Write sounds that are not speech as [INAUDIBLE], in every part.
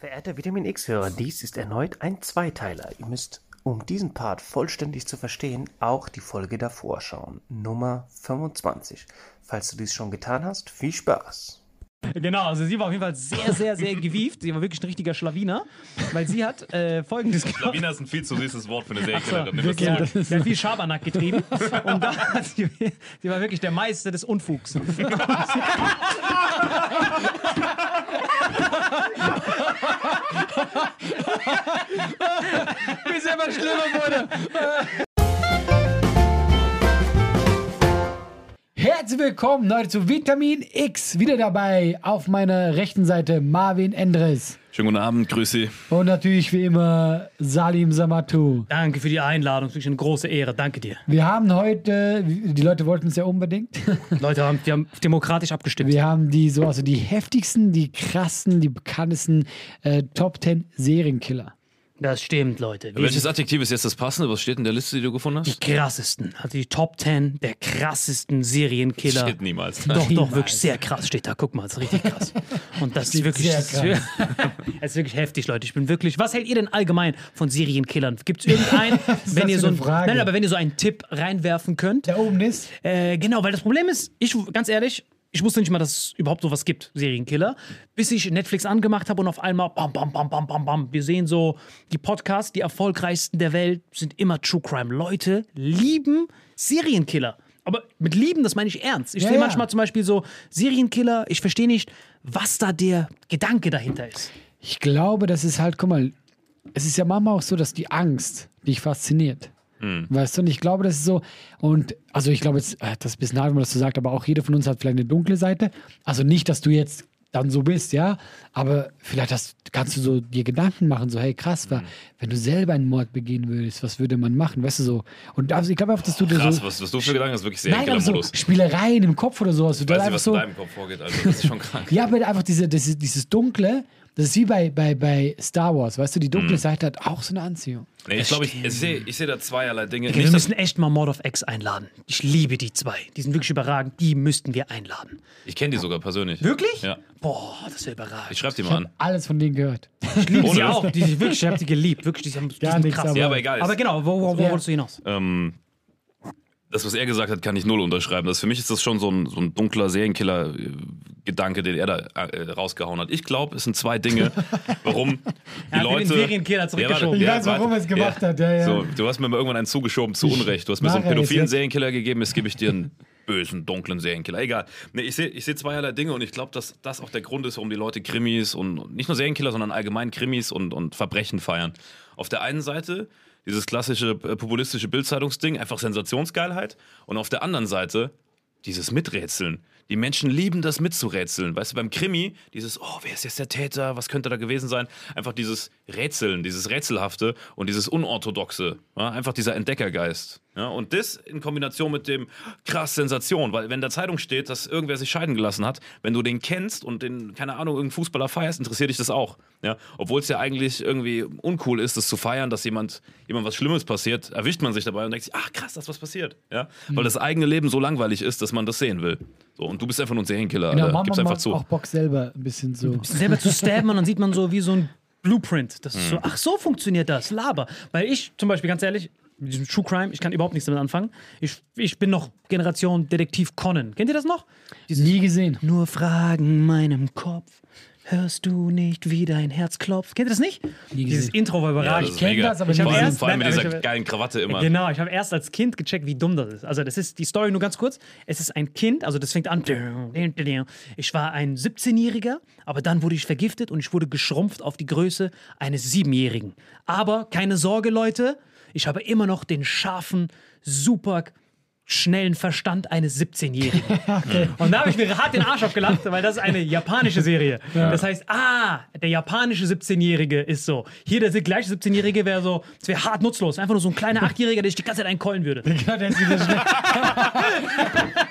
Verehrter Vitamin X-Hörer, dies ist erneut ein Zweiteiler. Ihr müsst, um diesen Part vollständig zu verstehen, auch die Folge davor schauen. Nummer 25. Falls du dies schon getan hast, viel Spaß. Genau, also sie war auf jeden Fall sehr, sehr, sehr gewieft. Sie war wirklich ein richtiger Schlawiner, weil sie hat äh, folgendes gemacht. Lawina ist ein viel zu süßes Wort für eine So, ja, sie hat viel Schabernack getrieben und da hat sie, sie war wirklich der Meister des Unfugs. [LAUGHS] [LAUGHS] [LAUGHS] Wie es immer schlimmer wurde. Herzlich willkommen Leute zu Vitamin X. Wieder dabei auf meiner rechten Seite Marvin Endres. Schönen guten Abend, grüße. Und natürlich wie immer Salim Samatu. Danke für die Einladung, wirklich eine große Ehre. Danke dir. Wir haben heute, die Leute wollten es ja unbedingt, [LAUGHS] Leute, haben, wir haben demokratisch abgestimmt. wir haben die so, also die heftigsten, die krassten, die bekanntesten äh, Top 10 Serienkiller. Das stimmt, Leute. Wir Welches Adjektiv ist jetzt das passende? Was steht in der Liste, die du gefunden die hast? krassesten, also die Top 10 der krassesten Serienkiller. Steht niemals. Doch, doch, Niemals. wirklich sehr krass steht da. Guck mal, das ist richtig krass. Und das ist Steht wirklich, sehr das ist, wirklich- das ist wirklich heftig, Leute. Ich bin wirklich. Was hält ihr denn allgemein von Serienkillern? Gibt es irgendeinen, [LAUGHS] wenn das ihr so eine ein, Frage? nein, aber wenn ihr so einen Tipp reinwerfen könnt? Da oben ist, Äh, genau, weil das Problem ist, ich ganz ehrlich, ich wusste nicht mal, dass es überhaupt sowas gibt, Serienkiller, bis ich Netflix angemacht habe und auf einmal bam, bam, bam, bam, bam, bam. Wir sehen so, die Podcasts, die erfolgreichsten der Welt sind immer True Crime. Leute lieben Serienkiller. Aber mit lieben, das meine ich ernst. Ich Ja, sehe ja. manchmal zum Beispiel so Serienkiller, ich verstehe nicht, was da der Gedanke dahinter ist. ich glaube, das ist halt, guck mal, es ist ja manchmal auch so, dass die Angst dich fasziniert. Weißt du, und ich glaube, das ist so, und also ich glaube jetzt, äh, das ist ein bisschen hart, wenn man das so sagt, aber auch jeder von uns hat vielleicht eine dunkle Seite. Also nicht, dass du jetzt dann so bist, ja. Aber vielleicht hast, kannst du so dir Gedanken machen, so, hey, krass, wa- wenn du selber einen Mord begehen würdest, was würde man machen, weißt du so. Und also, ich glaube einfach, dass du dir Krass, so. was, was du für Gedanken hast, wirklich Nein, aber so Serienkiller-Modus. Spielereien im Kopf oder sowas. Ich weiß nicht, was so, in deinem Kopf vorgeht, also das ist schon krank. ja, aber einfach diese, dieses, dieses Dunkle, das ist wie bei, bei, bei Star Wars, weißt du, die Mhm. dunkle Seite hat auch so eine Anziehung. Nee, ich glaube, ich, ich sehe ich seh da zweierlei Dinge. Wir Nicht, dass, müssen echt mal Mord of X einladen. Ich liebe die zwei. Die sind wirklich überragend. Die müssten wir einladen. ich kenne die sogar persönlich. Wirklich? Ja. Boah, das wäre überragend. Ich schreibe die Ich mal habe an. alles von denen gehört. Ich liebe sie auch. Die, wirklich, ich habe die geliebt. Wirklich, die, haben, die sind nichts, krass. aber- Ja, aber egal. Aber genau, wo, wo, wo Ja. wolltest du hinaus? ähm, das, was er gesagt hat, kann ich null unterschreiben. Das, für mich ist das schon so ein, so ein dunkler Serienkiller-Gedanke, den er da äh, rausgehauen hat. Ich glaube, es sind zwei Dinge, [LAUGHS] warum die Er hat Leute. den Serienkiller zurückgeschoben. warte, Ich weiß, warum er es gemacht hat, ja, ja. So, du hast mir mal irgendwann einen zugeschoben zu Unrecht. Du hast mir so einen pädophilen Serienkiller gegeben, jetzt gebe ich dir einen bösen, dunklen Serienkiller. Egal. Nee, ich sehe ich seh zweierlei Dinge und ich glaube, dass das auch der Grund ist, warum die Leute Krimis und und nicht nur Serienkiller, sondern allgemein Krimis und, und Verbrechen feiern. Auf der einen Seite dieses klassische äh, populistische Bildzeitungsding, einfach Sensationsgeilheit. Und auf der anderen Seite dieses Miträtseln. Die Menschen lieben das mitzurätseln. Weißt du, beim Krimi, dieses, oh, wer ist jetzt der Täter? Was könnte da gewesen sein? Einfach dieses Rätseln, dieses Rätselhafte und dieses Unorthodoxe. Ja? Einfach dieser Entdeckergeist. Ja? Und das in Kombination mit dem krass Sensation, weil wenn in der Zeitung steht, dass irgendwer sich scheiden gelassen hat, wenn du den kennst und den, keine Ahnung, irgendeinen Fußballer feierst, interessiert dich das auch. Ja? Obwohl es ja eigentlich irgendwie uncool ist, das zu feiern, dass jemand, jemand was Schlimmes passiert, erwischt man sich dabei und denkt sich, ach krass, da ist was passiert. Ja? Weil das eigene Leben so langweilig ist, dass man das sehen will. So, und du bist einfach nur ein Serienkiller. Genau, Alter. Gib's einfach macht zu. auch Bock selber ein bisschen so. selber zu stabben und dann sieht man so wie so ein Blueprint. Das ist Mhm. so, ach so funktioniert das, Laber. Weil ich zum Beispiel, ganz ehrlich, mit diesem True Crime, ich kann überhaupt nichts damit anfangen. Ich, ich bin noch Generation Detektiv Conan. Kennt ihr das noch? Dieses Nie gesehen. Nur Fragen in meinem Kopf. Hörst du nicht, wie dein Herz klopft? Kennt ihr das nicht? Dieses. Intro war Ja, überragend. das ist kenn mega. das, aber nie allem, gesehen. vor allem mit dieser ich- geilen Krawatte immer. Genau, ich habe erst als Kind gecheckt, wie dumm das ist. Also, das ist die Story nur ganz kurz. Es ist ein Kind, also das fängt an. Ich war ein 17-Jähriger, aber dann wurde ich vergiftet und ich wurde geschrumpft auf die Größe eines Siebenjährigen. Aber keine Sorge, Leute, ich habe immer noch den scharfen, super schnellen Verstand eines 17-Jährigen. [LAUGHS] Und da habe ich mir hart den Arsch aufgelacht, weil das ist eine japanische Serie. Das heißt, ah, der japanische 17-Jährige ist so. Hier der gleiche 17-Jährige wäre so, es wäre hart nutzlos. Einfach nur so ein kleiner 8-Jähriger, der ich die ganze Zeit einkeulen würde. [LAUGHS] [LAUGHS]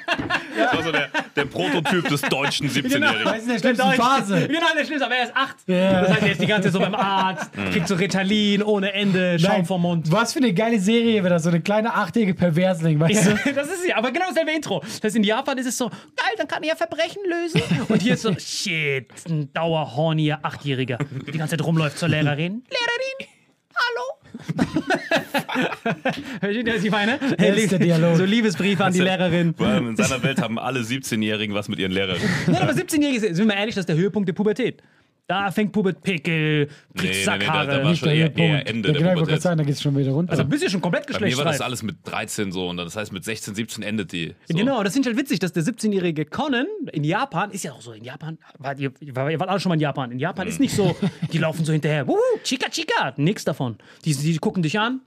Das war so der, der Prototyp des deutschen Weißt 17-Jährigen. du, in der schlimmsten Phase. Genau, der Schlimmste, aber er ist 8. Ja. Das heißt, er ist die ganze Zeit so beim Arzt, kriegt so Ritalin ohne Ende, Schaum Nein, vom Mund. Was für eine geile Serie wäre das, so eine kleine achtjährige Perversling, weißt du? Ja, [LAUGHS] das ist ja, aber genau dasselbe Intro. Das heißt, in Japan ist es so, geil, dann kann er ja Verbrechen lösen. Und hier ist so, shit, ein dauerhorniger Achtjähriger, der die ganze Zeit rumläuft zur Lehrerin. [LAUGHS] Lehrerin, hallo. [LAUGHS] Versteht ihr, was ich meine? Das ist der Dialog. So Liebesbriefe an die Lehrerin. Vor allem in seiner Welt haben alle 17-Jährigen was mit ihren Lehrerinnen. [LAUGHS] Nein, aber 17-Jährige, sind wir mal ehrlich, das ist der Höhepunkt der Pubertät. Da fängt Pubertät, Pickel, kriegt Nee, nee, nee, Sackhaare. da- da war Nicht schon der eher- eher Ende ja, der genau, ich wollte Pubertät. sagen, da geht es schon wieder runter. also bist du schon komplett Bei mir war das geschlechtsreif. alles mit 13 so und das heißt mit 16, 17 endet die. So. Genau, das ist halt witzig, dass der 17-jährige Conan in Japan, ist ja auch so, in Japan, wart ihr, ihr wart alle schon mal in Japan. In Japan ist nicht so, die laufen so hinterher, wuhu, chica, chica, nix davon. Die, die gucken dich an,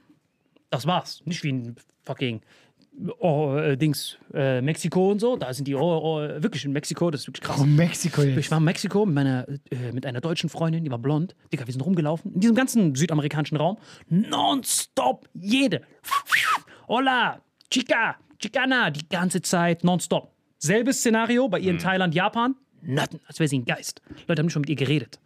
das war's. Nicht wie in fucking oh, äh, Dings, äh, Mexiko und so. Da sind die, oh, oh, wirklich in Mexiko, das ist wirklich krass. Oh, Mexiko jetzt. Ich war in Mexiko mit, meiner, äh, mit einer deutschen Freundin, die war blond. Digga, wir sind rumgelaufen. In diesem ganzen südamerikanischen Raum. Nonstop. Jede. Hola, Chica, Chicana. Die ganze Zeit nonstop. Selbes Szenario bei ihr in Thailand, Japan. Nothing. Als wäre sie ein Geist. Leute haben nicht schon mit ihr geredet.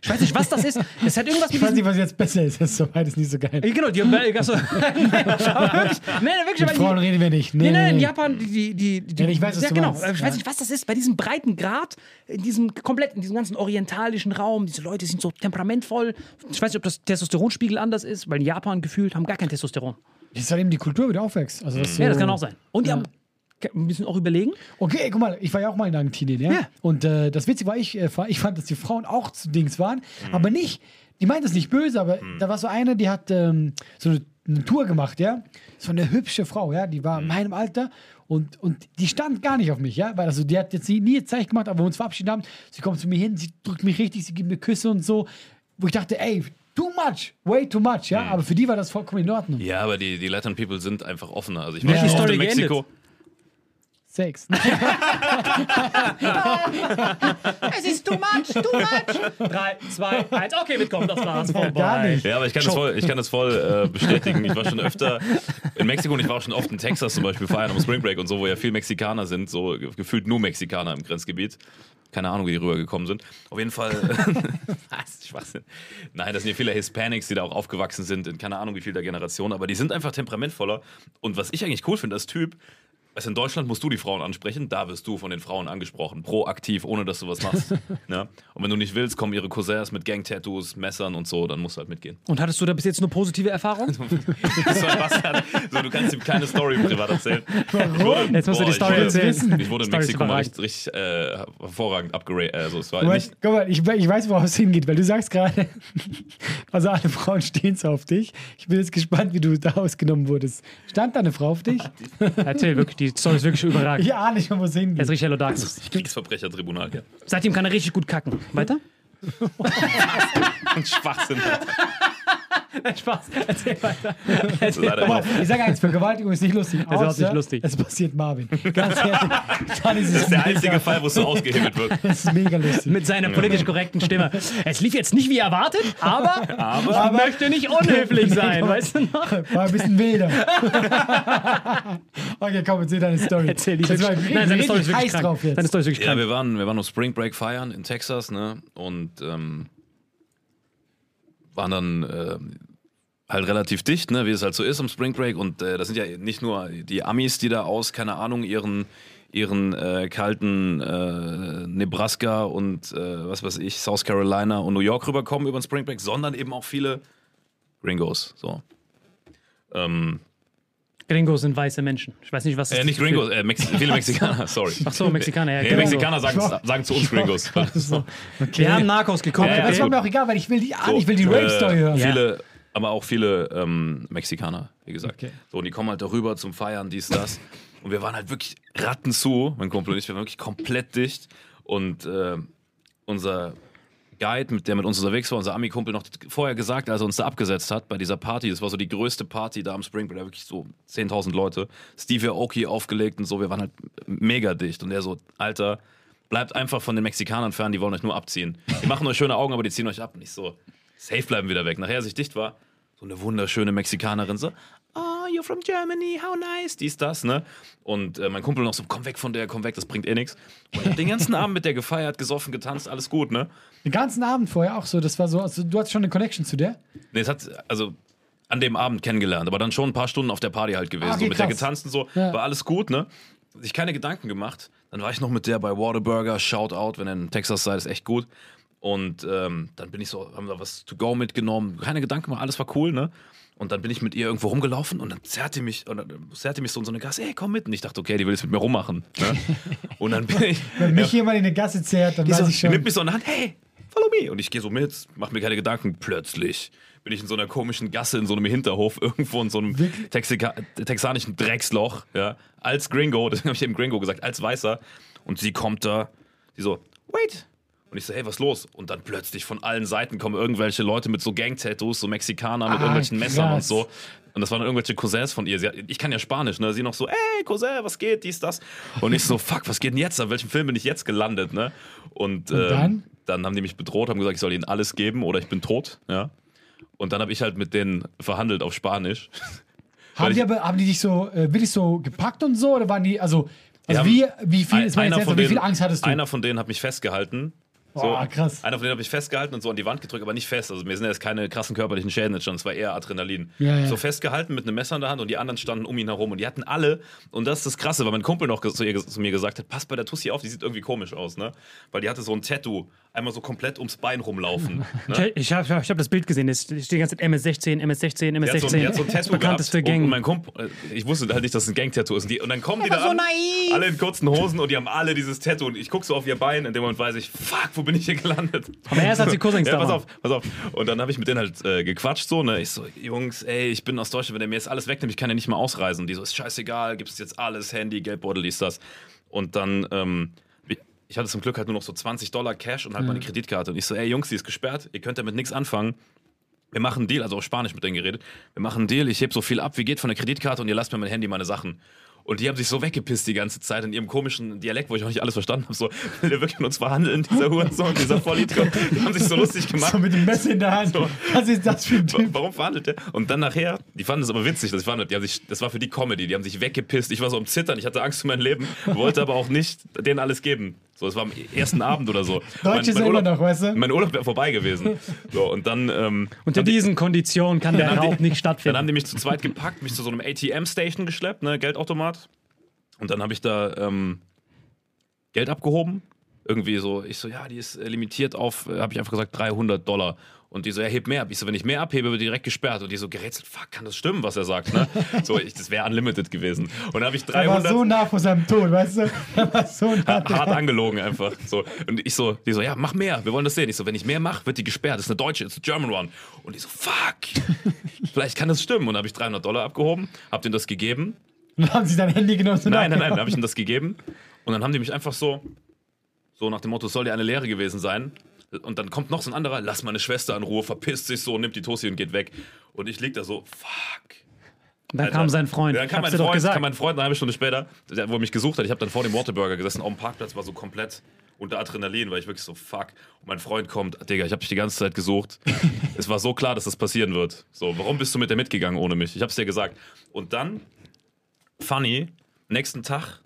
Ich weiß nicht, was das ist. Das hat irgendwas mit ich weiß diesem nicht, was jetzt besser ist. Das ist so beides nicht so geil. ja, Genau, die haben also, [LAUGHS] [LAUGHS] wirklich, nein, wirklich, Mit Frauen die, reden wir nicht. Nee, Nee, nein, in. Japan, die, die, die, Ja, ich weiß, was ja, du genau. meinst. Ich Ja. weiß nicht, was das ist. Bei diesem breiten Grad, in diesem komplett, in diesem ganzen orientalischen Raum, diese Leute sind so temperamentvoll. Ich weiß nicht, ob das Testosteronspiegel anders ist, weil in Japan gefühlt haben gar kein Testosteron. Das ist halt eben die Kultur, wie du aufwächst. Also das so Ja, das kann auch sein. Und die Ja. haben, müssen auch überlegen. Okay, guck mal, ich war ja auch mal in Argentinien, ja. Ja. Und äh, das Witzige war, ich, äh, ich fand, dass die Frauen auch zu Dings waren, Mhm. aber nicht, die meint das nicht böse, aber da war so eine, die hat ähm, so eine, eine Tour gemacht, ja. So eine hübsche Frau, ja, die war Mhm. in meinem Alter und, und die stand gar nicht auf mich, ja, weil also die hat jetzt nie, nie Zeichen gemacht, aber wir uns verabschiedet haben, sie kommt zu mir hin, sie drückt mich richtig, sie gibt mir Küsse und so, wo ich dachte, ey, too much, way too much, ja, aber für die war das vollkommen in Ordnung. Ja, aber die, die Latin People sind einfach offener. Also ich war ist schon oft in Mexiko. geendet? Sex. [LAUGHS] Es ist too much, too much. Drei, zwei, eins. Okay, mitkommen, das war's vorbei. Gar nicht. Ja, aber ich kann das voll, ich kann das voll äh, bestätigen. Ich war schon öfter in Mexiko und ich war auch schon oft in Texas zum Beispiel feiern am Spring Break und so, wo ja viel Mexikaner sind, so ge- gefühlt nur Mexikaner im Grenzgebiet. Keine Ahnung, wie die rübergekommen sind. Auf jeden Fall. [LAUGHS] das ist Schwachsinn. Nein, das sind ja viele Hispanics, die da auch aufgewachsen sind, in keine Ahnung wie viel der Generation, aber die sind einfach temperamentvoller. Und was ich eigentlich cool finde als Typ, Du, in Deutschland musst du die Frauen ansprechen, da wirst du von den Frauen angesprochen, proaktiv, ohne dass du was machst. [LAUGHS] ne? Und wenn du nicht willst, kommen ihre Cousins mit Gang-Tattoos, Messern und so, dann musst du halt mitgehen. Und hattest du da bis jetzt nur positive Erfahrungen? [LAUGHS] so du kannst ihm keine Story privat erzählen. Warum? Jetzt musst du die Story erzählen. Ich wurde in Story ist Mexiko mal richtig, richtig äh, hervorragend upgeradet. Also es war Guck mal, nicht. guck mal, ich, ich weiß, worauf es hingeht, weil du sagst gerade, [LAUGHS] also alle Frauen stehen so auf dich. Ich bin jetzt gespannt, wie du da ausgenommen wurdest. Stand da eine Frau auf dich? Erzähl wirklich, die Story ist wirklich überragend. Ich ahne schon, wo es Er ist hingeht. richtig Hello Darkness. Kriegsverbrechertribunal. Ja. Seitdem kann er richtig gut kacken. Weiter? [LAUGHS] Und Schwachsinn. [LAUGHS] Spaß. Erzähl weiter. Ist mal, immer- ich sage eins, Vergewaltigung ist nicht lustig. ist überhaupt nicht lustig. Es passiert Marvin. Ganz ehrlich. Dann ist es das ist der mega, einzige Fall, wo es so ausgehimmelt wird. [LAUGHS] Das ist mega lustig. Mit seiner politisch korrekten Stimme. Es lief jetzt nicht wie erwartet, aber, aber ich möchte nicht unhöflich sein, weißt du noch? War ein bisschen wilder. [LAUGHS] okay, komm, erzähl deine Story. Erzähl die Nein, seine Story ist wirklich krank. drauf jetzt. Seine Story ist wirklich Ja, krank. wir waren, wir waren auf Spring Break feiern in Texas, ne? Und ähm, waren dann äh, halt relativ dicht, ne? Wie es halt so ist am Spring Break. Und äh, das sind ja nicht nur die Amis, die da aus, keine Ahnung, ihren ihren äh, kalten äh, Nebraska und äh, was weiß ich, South Carolina und New York rüberkommen über den Spring Break, sondern eben auch viele Gringos. So. Ähm, Gringos sind weiße Menschen. Ich weiß nicht, was das äh, nicht Gringos, äh, Mex viele Mexikaner, [LAUGHS] sorry. Ach so, Mexikaner, ja. Nee, genau. Mexikaner sagen, sagen zu uns Gringos. [LAUGHS] So, okay. Wir haben Narcos geguckt. Ja, ja, Das war mir auch egal, weil ich will die, So, ich will die äh, Rape-Story hören. Viele, aber auch viele ähm, Mexikaner, wie gesagt. Okay. So, und die kommen halt darüber zum Feiern, dies, das. Und wir waren halt wirklich Ratten zu, mein Kumpel und ich, wir waren wirklich komplett dicht. Und äh, unser Guide, mit der mit uns unterwegs war, unser Ami-Kumpel, noch vorher gesagt, als er uns da abgesetzt hat, bei dieser Party, das war so die größte Party da am Spring Break, wirklich so 10.000 Leute, Stevie Aoki aufgelegt und so, wir waren halt mega dicht. Und er so, Alter, bleibt einfach von den Mexikanern fern, die wollen euch nur abziehen. Die machen euch schöne Augen, aber die ziehen euch ab. Und ich so, safe bleiben wieder weg. Nachher, als ich dicht war, so eine wunderschöne Mexikanerin, so, oh, you're from Germany, how nice, dies, das, ne? Und äh, mein Kumpel noch so, komm weg von der, komm weg, das bringt eh nichts. Und ich hab den ganzen Abend mit der gefeiert, gesoffen, getanzt, alles gut, ne? Den ganzen Abend vorher auch so. Das war so, also du hattest schon eine Connection zu der. Nee, es hat, also an dem Abend kennengelernt, aber dann schon ein paar Stunden auf der Party halt gewesen. Ah, okay, so mit der krass. getanzt und so, Ja. war alles gut, ne? Sich keine Gedanken gemacht. Dann war ich noch mit der bei Whataburger, Shoutout, wenn ihr in Texas seid, ist echt gut. Und ähm, dann bin ich so, haben wir was to go mitgenommen, keine Gedanken gemacht, alles war cool, ne? Und dann bin ich mit ihr irgendwo rumgelaufen und dann zerrte mich, und dann zerrte mich so in so eine Gasse, ey, komm mit. Und ich dachte, okay, die will jetzt mit mir rummachen. Ne? [LAUGHS] Und dann bin ich. Wenn mich jemand in eine Gasse zerrt, dann Die, weiß so, ich die schon. nimmt mich so in der Hand, hey, follow me. Und ich gehe so mit, mach mir keine Gedanken. Plötzlich bin ich in so einer komischen Gasse, in so einem Hinterhof, [LAUGHS] irgendwo in so einem? Texika texanischen Drecksloch, ja, als Gringo, [LAUGHS] deswegen habe ich eben Gringo gesagt, als Weißer. Und sie kommt da, die so, wait. Und ich so, hey, was los? Und dann plötzlich von allen Seiten kommen irgendwelche Leute mit so Gang-Tattoos, so Mexikaner mit Ah, irgendwelchen Messern und krass. so. Und das waren irgendwelche Cousins von ihr. Sie, ich kann ja Spanisch, ne? Sie noch so, ey, Cousin, was geht, dies, das. Und ich so, fuck, was geht denn jetzt? An welchem Film bin ich jetzt gelandet, ne? Und, ähm, dann? dann haben die mich bedroht, haben gesagt, ich soll ihnen alles geben oder ich bin tot, ja. Und dann habe ich halt mit denen verhandelt auf Spanisch. [LAUGHS] Haben die, aber, haben die dich so äh, wirklich so gepackt und so? Oder waren die, also, also wie, wie viel, Ein- ist jetzt wie viel Angst hattest du? Einer von denen hat mich festgehalten. Boah, krass. Einer von denen habe ich festgehalten und so an die Wand gedrückt, aber nicht fest. Also mir sind jetzt keine krassen körperlichen Schäden entstanden, es war eher Adrenalin. Ja, ja. So festgehalten mit einem Messer in der Hand und die anderen standen um ihn herum und die hatten alle, und das ist das Krasse, weil mein Kumpel noch zu, ihr, zu mir gesagt hat, pass bei der Tussi auf, die sieht irgendwie komisch aus, ne? Weil die hatte so ein Tattoo, einmal so komplett ums Bein rumlaufen. [LAUGHS] Ne? Ich, habe ich hab das Bild gesehen. Es steht die ganze Zeit MS16, MS16, Die hat so, MS16. die hat so ein Tattoo bekannteste gehabt. Gang. Und mein Kumpel, äh, ich wusste halt nicht, dass es ein Gang-Tattoo ist. Und, die, und dann kommen die da so an, naiv. alle in kurzen Hosen und die haben alle dieses Tattoo. Und ich gucke so auf ihr Bein, in dem Moment weiß ich, fuck, wo bin ich hier gelandet? Aber erst als die Cousins ja, da pass auf, pass auf. Und dann habe ich mit denen halt äh, gequatscht so, ne? Ich so, Jungs, ey, ich bin aus Deutschland, wenn der mir jetzt alles wegnimmt, ich kann ja nicht mehr ausreisen. Und die so, ist scheißegal, gibt's jetzt alles, Handy, Geldbeutel, dies, das. Und dann, ähm, ich hatte zum Glück halt nur noch so 20 Dollar Cash und halt meine Kreditkarte. Und ich so, ey Jungs, die ist gesperrt, ihr könnt damit nichts anfangen. Wir machen einen Deal, also auf Spanisch mit denen geredet. Wir machen einen Deal, ich heb so viel ab, wie geht von der Kreditkarte und ihr lasst mir mein Handy, meine Sachen. Und die haben sich so weggepisst die ganze Zeit in ihrem komischen Dialekt, wo ich auch nicht alles verstanden habe. So, [LAUGHS] will der wirklich mit uns verhandeln, dieser Hurensohn, dieser Vollidiot. Die haben sich so lustig gemacht. So mit dem Messer in der Hand. So. Was ist das für ein Typ? Warum verhandelt der? Und dann nachher, die fanden es aber witzig, dass ich verhandelt. Die haben sich, das war für die Comedy, die haben sich weggepisst. Ich war so am Zittern, ich hatte Angst für mein Leben, wollte aber auch nicht denen alles geben. So, es war am ersten Abend oder so. Deutsch ist ja immer noch, weißt du? Mein Urlaub wäre vorbei gewesen. So, und dann, ähm, Unter haben die- diesen Konditionen kann der dann Raub nicht dann stattfinden. haben die mich zu zweit gepackt, mich zu so einem ATM-Station geschleppt, ne, Geldautomat. Und dann habe ich da ähm, Geld abgehoben. Irgendwie so, ich so, ja, die ist äh, limitiert auf, äh, habe ich einfach gesagt, 300 Dollar. Und die so, ja, heb mehr ab. Ich so, wenn ich mehr abhebe, wird die direkt gesperrt. Und die so gerätselt, fuck, kann das stimmen, was er sagt, ne? [LAUGHS] So, ich, das wäre unlimited gewesen. Und dann habe ich Er war 300 so nah vor seinem Tod, weißt du? Er war so nah. hart angelogen einfach. So. Und ich so, die so, ja, mach mehr, wir wollen das sehen. Ich so, wenn ich mehr mache, wird die gesperrt. Das ist eine deutsche, it's a German one. Und die so, fuck, [LAUGHS] vielleicht kann das stimmen. Und dann habe ich 300 Dollar abgehoben, hab denen das gegeben. Und dann haben sie dein Handy genommen. und Nein, nein, nein, dann habe ich ihnen das gegeben. Und dann haben die mich einfach so, so nach dem Motto, soll dir eine Lehre gewesen sein. Und dann kommt noch so ein anderer, lass meine Schwester in Ruhe, verpisst sich so, nimmt die Tosti und geht weg. Und ich lieg da so, fuck. Dann Alter. kam sein Freund. Ja, dann kam mein Freund, kam mein Freund eine halbe Stunde später, der, wo er mich gesucht hat. Ich habe dann vor dem Waterburger gesessen, auf dem Parkplatz, war so komplett unter Adrenalin, weil ich wirklich so, fuck. Und mein Freund kommt, Digga, ich habe dich die ganze Zeit gesucht. [LAUGHS] es war so klar, dass das passieren wird. So, warum bist du mit der mitgegangen ohne mich? Ich habe es dir gesagt. Und dann, funny, nächsten Tag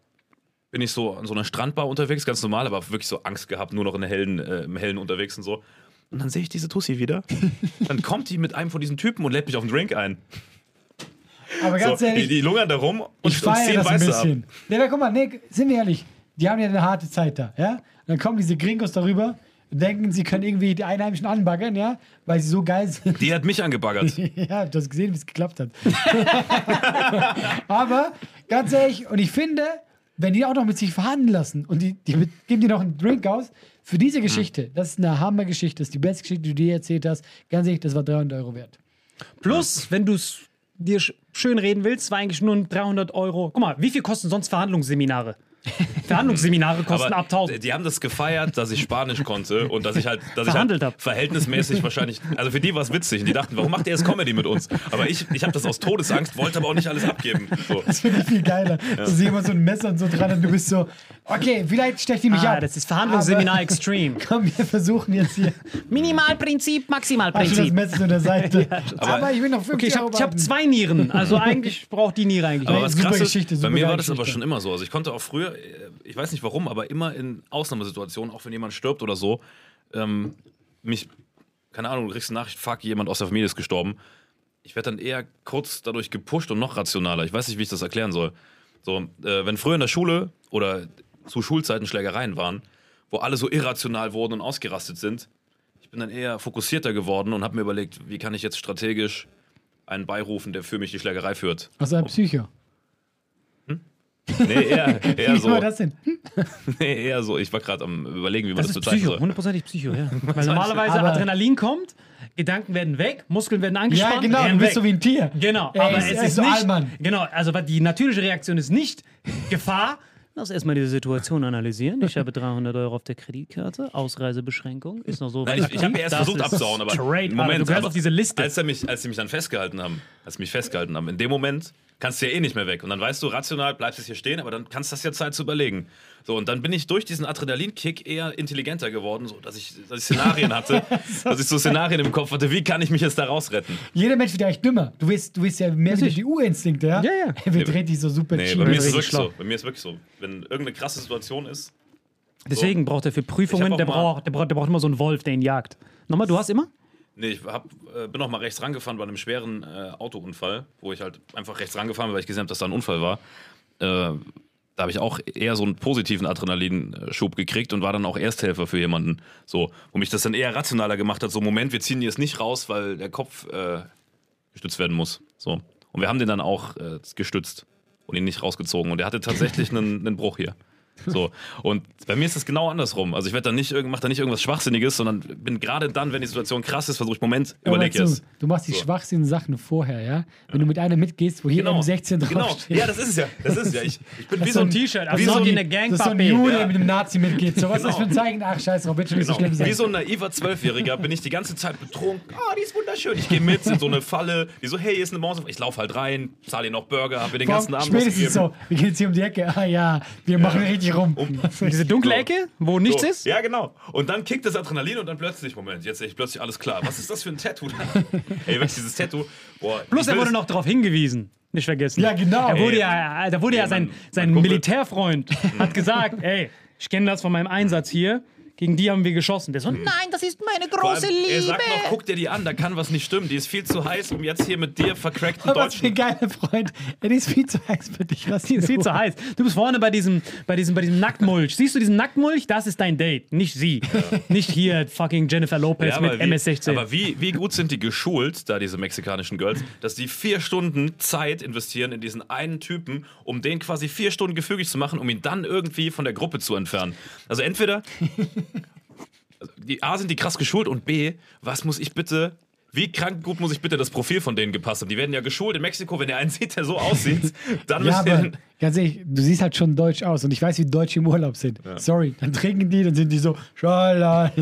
bin ich so an so einer Strandbar unterwegs, ganz normal, aber wirklich so Angst gehabt, nur noch in der hellen, äh, im Hellen unterwegs und so. Und dann sehe ich diese Tussi wieder. [LAUGHS] dann kommt die mit einem von diesen Typen und lädt mich auf einen Drink ein. Aber ganz so, ehrlich, die, die lungern da rum und, ich und ziehen das ein ab. Nee, aber guck mal, nee, sind wir ehrlich, die haben ja eine harte Zeit da, ja? Und dann kommen diese Gringos darüber, denken, sie können irgendwie die Einheimischen anbaggern, ja? Weil sie so geil sind. Die hat mich angebaggert. [LAUGHS] ja, du hast gesehen, wie es geklappt hat. [LAUGHS] aber ganz ehrlich, und ich finde, wenn die auch noch mit sich verhandeln lassen und die, die mit- geben dir noch einen Drink aus, für diese Geschichte, das ist eine Hammergeschichte, das ist die beste Geschichte, die du dir erzählt hast. Ganz ehrlich, das war 300 Euro wert. Plus, wenn du es dir sch- schön reden willst, war eigentlich nur 300 Euro. Guck mal, wie viel kosten sonst Verhandlungsseminare? [LAUGHS] Verhandlungsseminare kosten Aber ab 1000. die haben das gefeiert, dass ich Spanisch konnte und dass ich halt, dass Verhandelt ich halt hab. verhältnismäßig wahrscheinlich, also für die war es witzig und die dachten, warum macht ihr jetzt Comedy mit uns? Aber ich, ich habe das aus Todesangst, wollte aber auch nicht alles abgeben. So. [LAUGHS] Das finde ich viel geiler. Du siehst immer so ein Messer und so dran und du bist so, okay, vielleicht stecht die mich Ah, ab. das ist Verhandlungsseminar [LAUGHS] Extreme. Komm, wir versuchen jetzt hier. Minimalprinzip, Hast du das Maximalprinzip. Messer zu der Seite? aber- aber, ich will noch 50 Okay, ich habe hab zwei Nieren. Also eigentlich braucht die Niere eigentlich. Aber nicht. was super krass ist, Geschichte, bei mir war das aber schon immer so. Also ich konnte auch früher, ich weiß nicht warum, aber immer in Ausnahmesituationen, auch wenn jemand stirbt oder so, ähm, mich, keine Ahnung, du kriegst eine Nachricht, fuck, jemand aus der Familie ist gestorben. Ich werde dann eher kurz dadurch gepusht und noch rationaler. Ich weiß nicht, wie ich das erklären soll. So, äh, wenn früher in der Schule oder zu Schulzeiten Schlägereien waren, wo alle so irrational wurden und ausgerastet sind, ich bin dann eher fokussierter geworden und habe mir überlegt, wie kann ich jetzt strategisch einen beirufen, der für mich die Schlägerei führt. Also ein Psycho. Nee, eher, eher [LAUGHS] Wie so. war das denn? [LAUGHS] Nee, eher so. Ich war gerade am überlegen, wie man Das das, ist bezeichnen Psycho, soll. hundertprozentig Psycho, ja. [LAUGHS] Weil normalerweise Aber- Adrenalin kommt, Gedanken werden weg, Muskeln werden angespannt, Ja, genau, du rennen bist weg. so wie ein Tier. Genau, Ey, aber ist- es er ist so nicht. Allmann. Genau, also die natürliche Reaktion ist nicht Gefahr. Lass erstmal diese Situation analysieren. Ich habe 300 Euro auf der Kreditkarte, Ausreisebeschränkung, ist noch so Nein, ich, ich habe erst Das versucht abzuhauen, aber Moment, du gehörst aber auf diese Liste. Als, er mich, als sie mich dann festgehalten haben, als sie mich festgehalten haben, in dem Moment kannst du ja eh nicht mehr weg. Und dann weißt du, rational bleibst du hier stehen, aber dann kannst du das ja Zeit zu überlegen. So, und dann bin ich durch diesen Adrenalinkick eher intelligenter geworden, so dass ich, dass ich Szenarien hatte, [LAUGHS] dass ich so Szenarien im Kopf hatte, wie kann ich mich jetzt da rausretten? Jeder Mensch wird ja eigentlich dümmer. Du bist, du bist ja mehr wie die Urinstinkte, ja? Ja, ja. [LAUGHS] Wir drehen dich so super Nee, bei mir ist es wirklich so. Bei mir ist wirklich so. Wenn irgendeine krasse Situation ist, Deswegen braucht er für Prüfungen, der braucht, der, braucht, der braucht immer so einen Wolf, der ihn jagt. Nochmal, du hast immer? Nee, ich hab, äh, bin auch mal rechts rangefahren bei einem schweren äh, Autounfall, wo ich halt einfach rechts rangefahren bin, weil ich gesehen habe, dass da ein Unfall war. Äh, da habe ich auch eher so einen positiven Adrenalinschub gekriegt und war dann auch Ersthelfer für jemanden. So, wo mich das dann eher rationaler gemacht hat. So, Moment, wir ziehen jetzt nicht raus, weil der Kopf äh, gestützt werden muss. So. Und wir haben den dann auch äh, gestützt und ihn nicht rausgezogen. Und er hatte tatsächlich einen, einen Bruch hier. So. Und bei mir ist das genau andersrum. Also ich werde da nicht, irgend- mach da nicht irgendwas Schwachsinniges, sondern bin gerade dann, wenn die Situation krass ist, versuche ich Moment, zu, es. Du machst die So. schwachsinnigen Sachen vorher, ja? Wenn du mit einer mitgehst, wo hier Genau. M16 Genau. draufsteht. Ja, das ist es ja. Das ist es ja. Ich, ich bin wie ist so ein T-Shirt, wie also so ein, in a gang Das ist so ein. Jude, Ja. der mit einem Nazi mitgeht. So, was ist das für ein Zeichen? Ach, scheiß wird schon nicht so schlimm Genau. Wie sein. so ein naiver Zwölfjähriger bin ich die ganze Zeit betrunken. Ah, die ist wunderschön. Ich gehe mit in so eine Falle. Die so, hey, hier ist eine Maus. Ich laufe halt rein, zahle ihr noch Burger, hab mir den ganzen Abend Spätestens so, wir gehen jetzt hier um die Ecke. Ah ja, wir machen richtig rum. [LAUGHS] Diese dunkle So. Ecke, wo nichts So. ist? Ja, genau. Und dann kickt das Adrenalin und dann plötzlich, Moment, jetzt sehe ich plötzlich alles klar. Was ist das für ein Tattoo? [LAUGHS] Ey, wirklich dieses Tattoo. Boah, Plus, er wurde noch darauf hingewiesen. Nicht vergessen. Ja, genau. Er wurde Ey. ja, da wurde ja Ey, sein, mein- sein mein Kumpel- Militärfreund hat gesagt, [LAUGHS] ey, ich kenne das von meinem Einsatz hier. Gegen die haben wir geschossen. Der so, nein, das ist meine Hm. Große Er Liebe. sagt noch, guck dir die an, da kann was nicht stimmen. Die ist viel zu heiß, um jetzt hier mit dir vercrackten Aber was für ein Deutschen. geiler Freund. Er ist viel zu heiß für dich. Was Die ist viel zu heiß. Du bist vorne bei diesem, bei diesem, bei diesem Nacktmulch. Siehst du diesen Nacktmulch? Das ist dein Date, nicht sie. Nicht hier fucking Jennifer Lopez Ja, mit wie, MS-16. aber wie, wie gut sind die geschult, da diese mexikanischen Girls, dass die vier Stunden Zeit investieren in diesen einen Typen, um den quasi vier Stunden gefügig zu machen, um ihn dann irgendwie von der Gruppe zu entfernen. Also entweder die A sind die krass geschult und B, was muss ich bitte, wie krank gut muss ich bitte das Profil von denen gepasst haben? Die werden ja geschult in Mexiko, wenn ihr einen seht, der so aussieht, dann Ja, müsst ihr aber ganz ehrlich, du siehst halt schon deutsch aus und ich weiß, wie Deutsche im Urlaub sind. Sorry, dann trinken die, dann sind die so, schalala.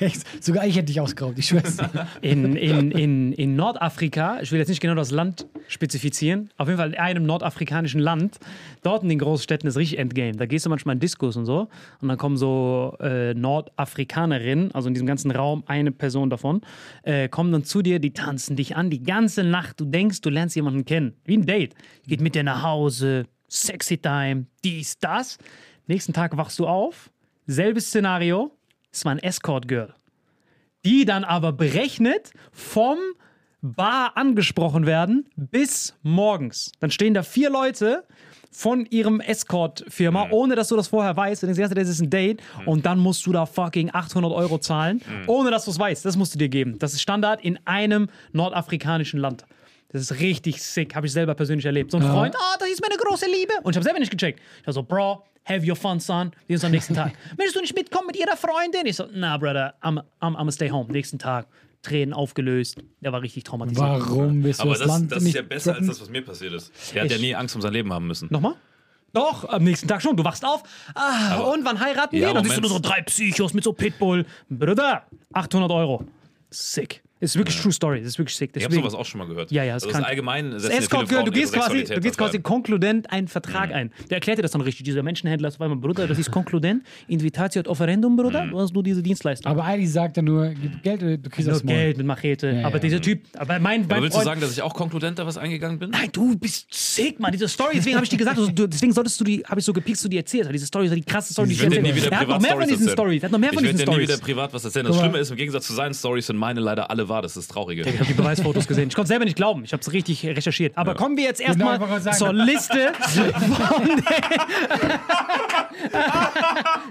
Echt, Sogar ich hätte dich ausgeraubt, ich schwör's. in, in, in, in Nordafrika, ich will jetzt nicht genau das Land spezifizieren, auf jeden Fall in einem nordafrikanischen Land, dort in den Großstädten ist richtig Endgame. Da gehst du manchmal in Diskos und so und dann kommen so äh, Nordafrikanerinnen, also in diesem ganzen Raum eine Person davon, äh, kommen dann zu dir, die tanzen dich an die ganze Nacht. Du denkst, du lernst jemanden kennen, wie ein Date. Geht mit dir nach Hause, sexy time, dies, das. Nächsten Tag wachst du auf, selbes Szenario, es war ein Escort-Girl die dann aber berechnet vom Bar angesprochen werden bis morgens. Dann stehen da vier Leute von ihrem Escort-Firma, ohne dass du das vorher weißt. Und du denkst, das ist ein Date. Und dann musst du da fucking 800 Euro zahlen, ohne dass du es weißt. Das musst du dir geben. Das ist Standard in einem nordafrikanischen Land. Das ist richtig sick, habe ich selber persönlich erlebt. So ein Freund, oh, das ist meine große Liebe. Und ich habe selber nicht gecheckt. Ich war so, Bro, have your fun, son. Wir sehen uns am nächsten Tag. [LAUGHS] Willst du nicht mitkommen mit ihrer Freundin? Ich so, na, Brother, I'm, I'm, I'm stay home. Nächsten Tag, Tränen aufgelöst. Der war richtig traumatisiert. Warum bist du Aber das, das, Land das ist nicht ja besser als das, was mir passiert ist. Der hat ja nie Angst um sein Leben haben müssen. Nochmal? Doch, am nächsten Tag schon. Du wachst auf. Ah, und wann heiraten Ja, wir? Dann siehst du nur so drei Psychos mit so Pitbull. Bruder, 800 Euro. Sick. Ist wirklich True Story. Das ist wirklich sick. Ich habe Deswegen- sowas auch schon mal gehört. Ja, ja, also krank. ist allgemein. Das ja Escort viele Girl, Frauen du gehst quasi, du gehst quasi konkludent einen Vertrag ein. Der erklärt dir das dann richtig. Dieser Menschenhändler ist auf einmal, Bruder, das ist konkludent. Invitatio ad offerendum, Bruder. Du hast nur diese Dienstleistung. Aber eigentlich sagt er nur, gib Geld oder du kriegst nur das Maul. Geld mit Machete. Ja, aber ja. dieser Typ, aber mein, Aber mein willst du Freund, sagen, dass ich auch konkludent da was eingegangen bin? Nein, du bist sick, Mann. Diese Story, deswegen habe ich dir gesagt, also, du, deswegen solltest du die, habe ich so gepikst, du die erzählt. hast. Diese Story ist ja die krasse Story, die ich Ich werde dir erzählt nie wieder Er hat noch privat mehr von diesen. Stories. Er hat noch mehr von ich diesen werde dir nie wieder Stories. privat was erzählen. Das. Schlimme ist, im Gegensatz zu seinen Stories sind meine leider alle wahr. Das ist das Traurige. Ich habe die Beweisfotos gesehen. Ich konnte selber nicht glauben. Ich habe es richtig recherchiert. Aber kommen wir jetzt erstmal zur sagen. Liste von [LAUGHS]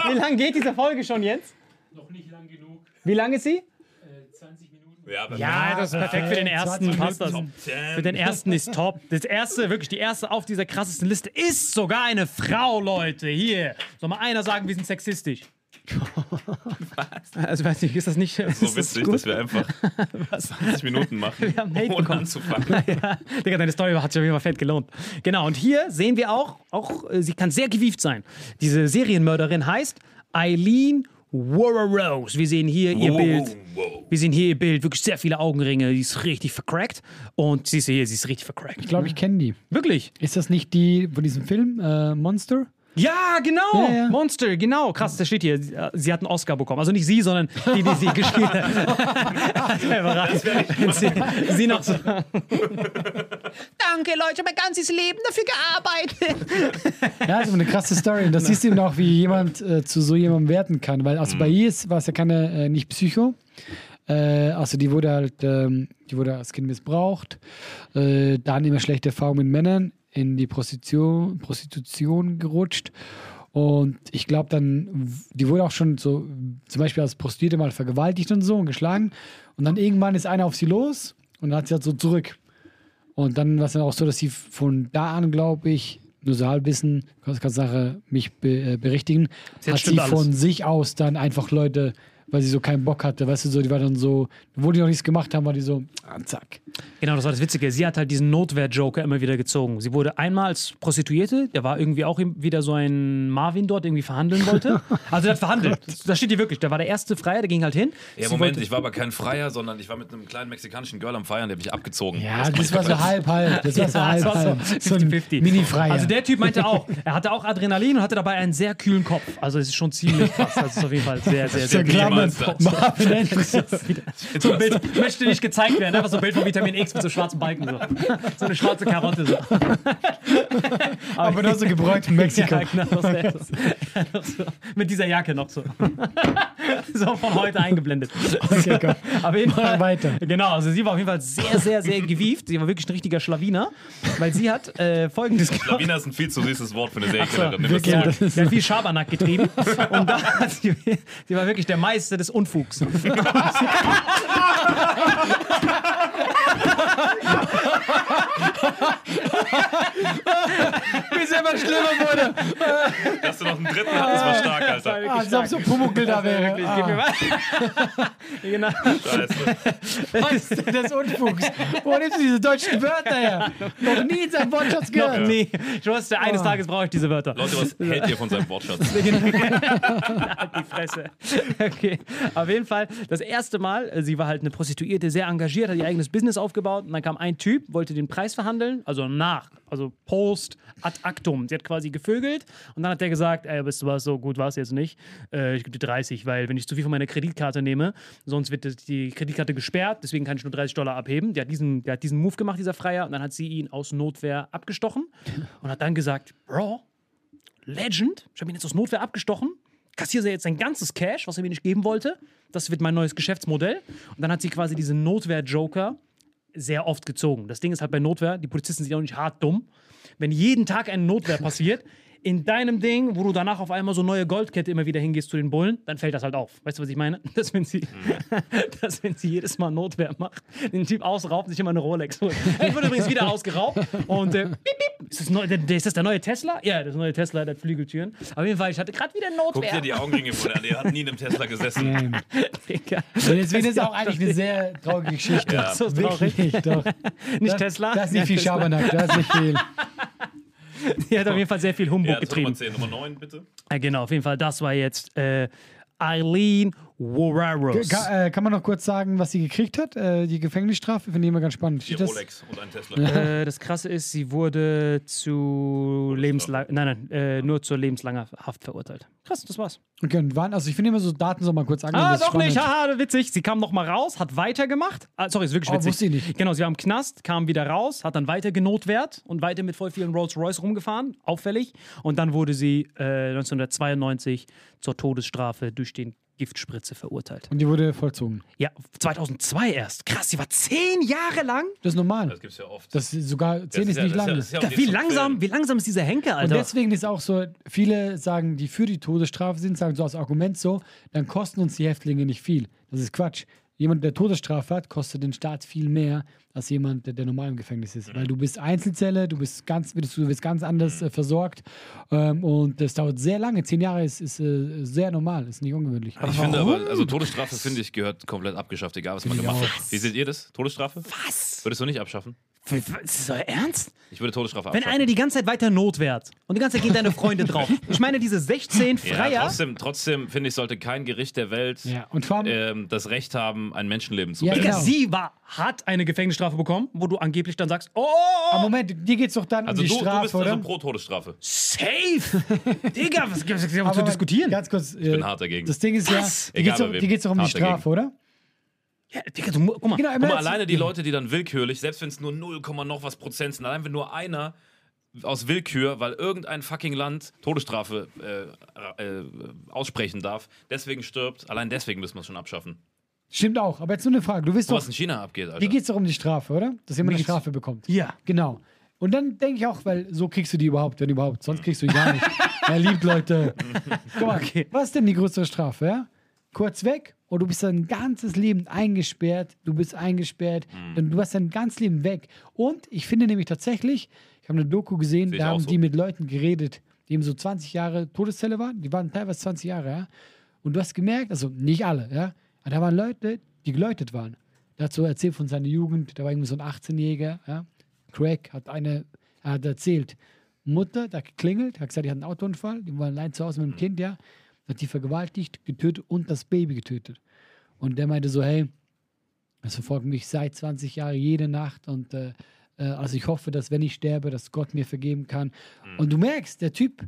Wie lange geht diese Folge schon jetzt? Noch nicht lang genug. Wie lange ist sie? 20 Minuten. Ja, aber Ja, das ist perfekt für den ersten. 20 Passt das. Für den ersten ist top. Das erste, wirklich die erste auf dieser krassesten Liste ist sogar eine Frau, Leute. Hier. Soll mal einer sagen, wir sind sexistisch? [LAUGHS] Was? Also, weiß nicht, ist das nicht. so ist das witzig, gut? dass wir einfach [LAUGHS] 20 Minuten machen, haben Hate ohne bekommen. anzufangen. [LAUGHS] ja, Digga, deine Story hat sich auf jeden Fall fett gelohnt. Genau, und hier sehen wir auch, auch äh, sie kann sehr gewieft sein. Diese Serienmörderin heißt Eileen Rose. Wir sehen hier ihr Wow, Bild. wow. Wir sehen hier ihr Bild, wirklich sehr viele Augenringe. Die ist richtig vercrackt. Und siehst du hier, sie ist richtig vercrackt. Ich glaube, ich kenne die. Wirklich? Ist das nicht die von diesem Film, äh, Monster? Ja, genau. Ja, ja. Monster, genau. Krass, das steht hier. Sie, hat einen Oscar bekommen. Also nicht sie, sondern die, die sie [LAUGHS] gespielt hat. Sie, sie noch so. Danke, Leute, ich habe mein ganzes Leben dafür gearbeitet. Ja, das ist eine krasse Story. Und das siehst du eben auch, wie jemand äh, zu so jemandem werden kann. Weil also bei ihr ist- war es ja keine, äh, nicht Psycho. Äh, also die wurde halt, ähm, die wurde als Kind missbraucht. Äh, dann immer schlechte Erfahrungen mit Männern in die Prostitution, Prostitution gerutscht. Und ich glaube dann, die wurde auch schon so, zum Beispiel als Prostituierte mal vergewaltigt und so und geschlagen. Und dann irgendwann ist einer auf sie los und dann hat sie halt so zurück. Und dann war es dann auch so, dass sie von da an, glaube ich, nur so Halbwissen, kannst Sache mich be, äh, berichtigen, Sie hat hat sie alles. von sich aus dann einfach Leute, weil sie so keinen Bock hatte, weißt du, so, die war dann so, wo die noch nichts gemacht haben, war die so, ah, zack. Genau, das war das Witzige. Sie hat halt diesen Notwehr-Joker immer wieder gezogen. Sie wurde einmal als Prostituierte, der war irgendwie auch wieder so ein Marvin dort irgendwie verhandeln wollte. [LAUGHS] Also der hat verhandelt. Da steht hier wirklich, da war der erste Freier, der ging halt hin. Ja, Sie Moment, ich war aber kein Freier, sondern ich war mit einem kleinen mexikanischen Girl am Feiern, der mich abgezogen. Ja, das ich war so halb, halb. Das war so [LAUGHS] Ja, halb, das halb. so So ein 50-50. Mini-Freier. Also der Typ meinte auch, er hatte auch Adrenalin und hatte dabei einen sehr kühlen Kopf. Also es ist schon ziemlich krass. Es ist auf jeden Fall sehr, sehr, [LAUGHS] so sehr das. Marvin Endres. [LAUGHS] So ein Bild möchte nicht gezeigt werden. Einfach so ein Bild von Vitamin X mit so schwarzen Balken. So, so eine schwarze Karotte. So. [LAUGHS] Aber noch so gebräunt in Mexiko. [LAUGHS] Ja, genau, so, mit dieser Jacke noch so. [LAUGHS] so von heute eingeblendet. Okay, komm. [LAUGHS] Auf jeden Fall. weiter. Genau, also sie war auf jeden Fall sehr, sehr, sehr gewieft. Sie war wirklich ein richtiger Schlawiner, weil sie hat äh, folgendes gemacht. Lawina ist ein viel zu süßes Wort für eine Serienkillerin. Das ist- Sie hat viel Schabernack getrieben und da hat sie, sie war wirklich der Meister des Unfugs. Wie es immer schlimmer wurde. Dass du noch einen dritten hattest, war stark, Alter. Als ob so Pumuckl da wäre. Gib Ah, mir mal. [LAUGHS] genau. Scheiße. was ist denn das Unfugs? Wo nimmst du diese deutschen Wörter her? Noch nie in seinem Wortschatz gehört. Nee, ich wusste, eines Tages brauche ich diese Wörter. Leute, was hält ihr von seinem Wortschatz? Halt [LAUGHS] die Fresse. Okay, auf jeden Fall das erste Mal, äh, sie war halt eine Prostituierte, sehr engagiert, hat ihr eigenes Business aufgebaut und dann kam ein Typ, wollte den Preis verhandeln, also nach, also post ad actum. Sie hat quasi gevögelt und dann hat der gesagt, ey, bist du was, so gut war es jetzt nicht, äh, ich gebe dir 30, weil wenn ich zu viel von meiner Kreditkarte nehme, sonst wird die Kreditkarte gesperrt, deswegen kann ich nur 30 Dollar abheben. Der hat diesen, der hat diesen Move gemacht, dieser Freier, und dann hat sie ihn aus Notwehr abgestochen [LAUGHS] und hat dann gesagt, Bro, Legend. Ich habe ihn jetzt aus Notwehr abgestochen. Kassiere jetzt sein ganzes Cash, was er mir nicht geben wollte. Das wird mein neues Geschäftsmodell. Und dann hat sie quasi diesen Notwehr-Joker sehr oft gezogen. Das Ding ist halt bei Notwehr, die Polizisten sind auch nicht hart dumm. Wenn jeden Tag eine Notwehr passiert, [LAUGHS] in deinem Ding, wo du danach auf einmal so neue Goldkette immer wieder hingehst zu den Bullen, dann fällt das halt auf. Weißt du, was ich meine? [LAUGHS] Dass wenn sie, [LAUGHS] dass, wenn sie jedes Mal Notwehr macht, den Typ ausraubt, sich immer eine Rolex holt. Ich wurde übrigens wieder ausgeraubt und äh, piep, piep, ist, das neu, ist das der neue Tesla? Ja, das neue Tesla, der hat Flügeltüren. Auf jeden Fall, ich hatte gerade wieder Guck Notwehr. dir die Augenringe von der an. Der hat nie in einem Tesla gesessen. Nein. [LAUGHS] Digga. Deswegen ist es auch eigentlich eine sehr traurige Geschichte. So traurig. Wirklich, doch. Nicht Das- Tesla? Das ist nicht Ja, viel. Schabernack, das ist nicht viel. [LAUGHS] Die hat auf jeden Fall sehr viel Humbug Ja, das Nummer getrieben. 10, Nummer 9, bitte. Ja, genau, auf jeden Fall, das war jetzt äh, Eileen Woraros. Ka äh, kann man noch kurz sagen, was sie gekriegt hat? Äh, die Gefängnisstrafe finde ich immer ganz spannend. Die das? Rolex und ein Tesla. Äh, das Krasse ist, sie wurde zu lebenslang, nein, nein, äh, nur zur lebenslanger Haft verurteilt. Krass, das war's. Okay, und wann? Also ich finde immer so Daten so mal kurz angeben. Ah, doch nicht, spannend. haha, witzig. Sie kam noch mal raus, hat weitergemacht. Ah, sorry, ist wirklich Oh, witzig. wusste ich nicht. Genau, sie war im Knast, kam wieder raus, hat dann weiter genotwehrt und weiter mit voll vielen Rolls Royce rumgefahren, auffällig. Und dann wurde sie äh, 1992 zur Todesstrafe durch den Giftspritze verurteilt. Und die wurde vollzogen. Ja, 2002 erst. Krass, sie war zehn Jahre lang. Das ist normal. Das gibt's ja oft. Das ist sogar 10 Das ist, ja- nicht das lang. ja- das ist ja jetzt wie langsam, wie langsam ist dieser Henker, Und Alter? deswegen ist auch so, viele sagen, die für die Todesstrafe sind, sagen so als Argument so, dann kosten uns die Häftlinge nicht viel. Das ist Quatsch. Jemand, der Todesstrafe hat, kostet den Staat viel mehr als jemand, der, der normal im Gefängnis ist. Mhm. Weil du bist Einzelzelle, du bist ganz, du bist ganz anders äh, versorgt ähm, und das dauert sehr lange. Zehn Jahre ist, ist äh, sehr normal, ist nicht ungewöhnlich. Ich finde aber, also Todesstrafe, finde ich, gehört komplett abgeschafft, egal was man gemacht hat. Wie seht ihr das? Todesstrafe? Was? Würdest du nicht abschaffen? Ist das euer Ernst? Ich würde Todesstrafe Wenn abschaffen. eine die ganze Zeit weiter notwehrt und die ganze Zeit gehen deine Freunde drauf. [LAUGHS] Ich meine, diese 16 ja, Freier. trotzdem, trotzdem finde ich, sollte kein Gericht der Welt Ja, und vor allem, ähm, das Recht haben, ein Menschenleben zu Ja. Digga, genau. sie war, hat eine Gefängnisstrafe bekommen, wo du angeblich dann sagst, oh, aber Moment, dir geht es doch dann Also um du, die du Strafe, bist oder? also pro Todesstrafe. safe. [LAUGHS] Digga, was gibt's was Aber zu diskutieren? Ganz kurz. Ich bin hart dagegen. Das Ding ist Was? ja, dir Egal geht's doch, bei wem. dir geht's doch um die Hart dagegen. Strafe, oder? Ja, Digga, du, guck mal. Genau, Guck mal, alleine die Leute, die dann willkürlich, selbst wenn es nur 0, noch was Prozent sind, allein wenn nur einer aus Willkür, weil irgendein fucking Land Todesstrafe äh, äh, aussprechen darf, deswegen stirbt, allein deswegen müssen wir es schon abschaffen. Stimmt auch. Aber jetzt nur eine Frage. Du So, doch, was in China abgeht, Alter. dir geht's doch um die Strafe, oder? Dass jemand eine geht's- Strafe bekommt. Ja. Genau. Und dann denke ich auch, weil so kriegst du die überhaupt, wenn überhaupt. Sonst kriegst du die gar nicht. er liebt Leute. Guck mal, was ist denn die größere Strafe, ja? Kurz weg und du bist dein ganzes Leben eingesperrt. Du bist eingesperrt. Dann, du hast dein ganzes Leben weg. Und ich finde nämlich tatsächlich, Ich habe eine Doku gesehen, da haben so. die mit Leuten geredet, die eben so 20 Jahre Todeszelle waren. Die waren teilweise 20 Jahre, ja. Und du hast gemerkt, also nicht alle, ja. Aber da waren Leute, die geläutet waren. Der hat so erzählt von seiner Jugend, da war irgendwie so ein 18-Jähriger, ja. Craig hat eine, er hat erzählt, Mutter, da geklingelt, hat gesagt, die hat einen Autounfall, die waren allein zu Hause mit dem Kind, ja. Hat die vergewaltigt, getötet und das Baby getötet. Und der meinte so, hey, es verfolgt mich seit 20 Jahren jede Nacht und äh, äh, also ich hoffe, dass wenn ich sterbe, dass Gott mir vergeben kann. Und du merkst, der Typ,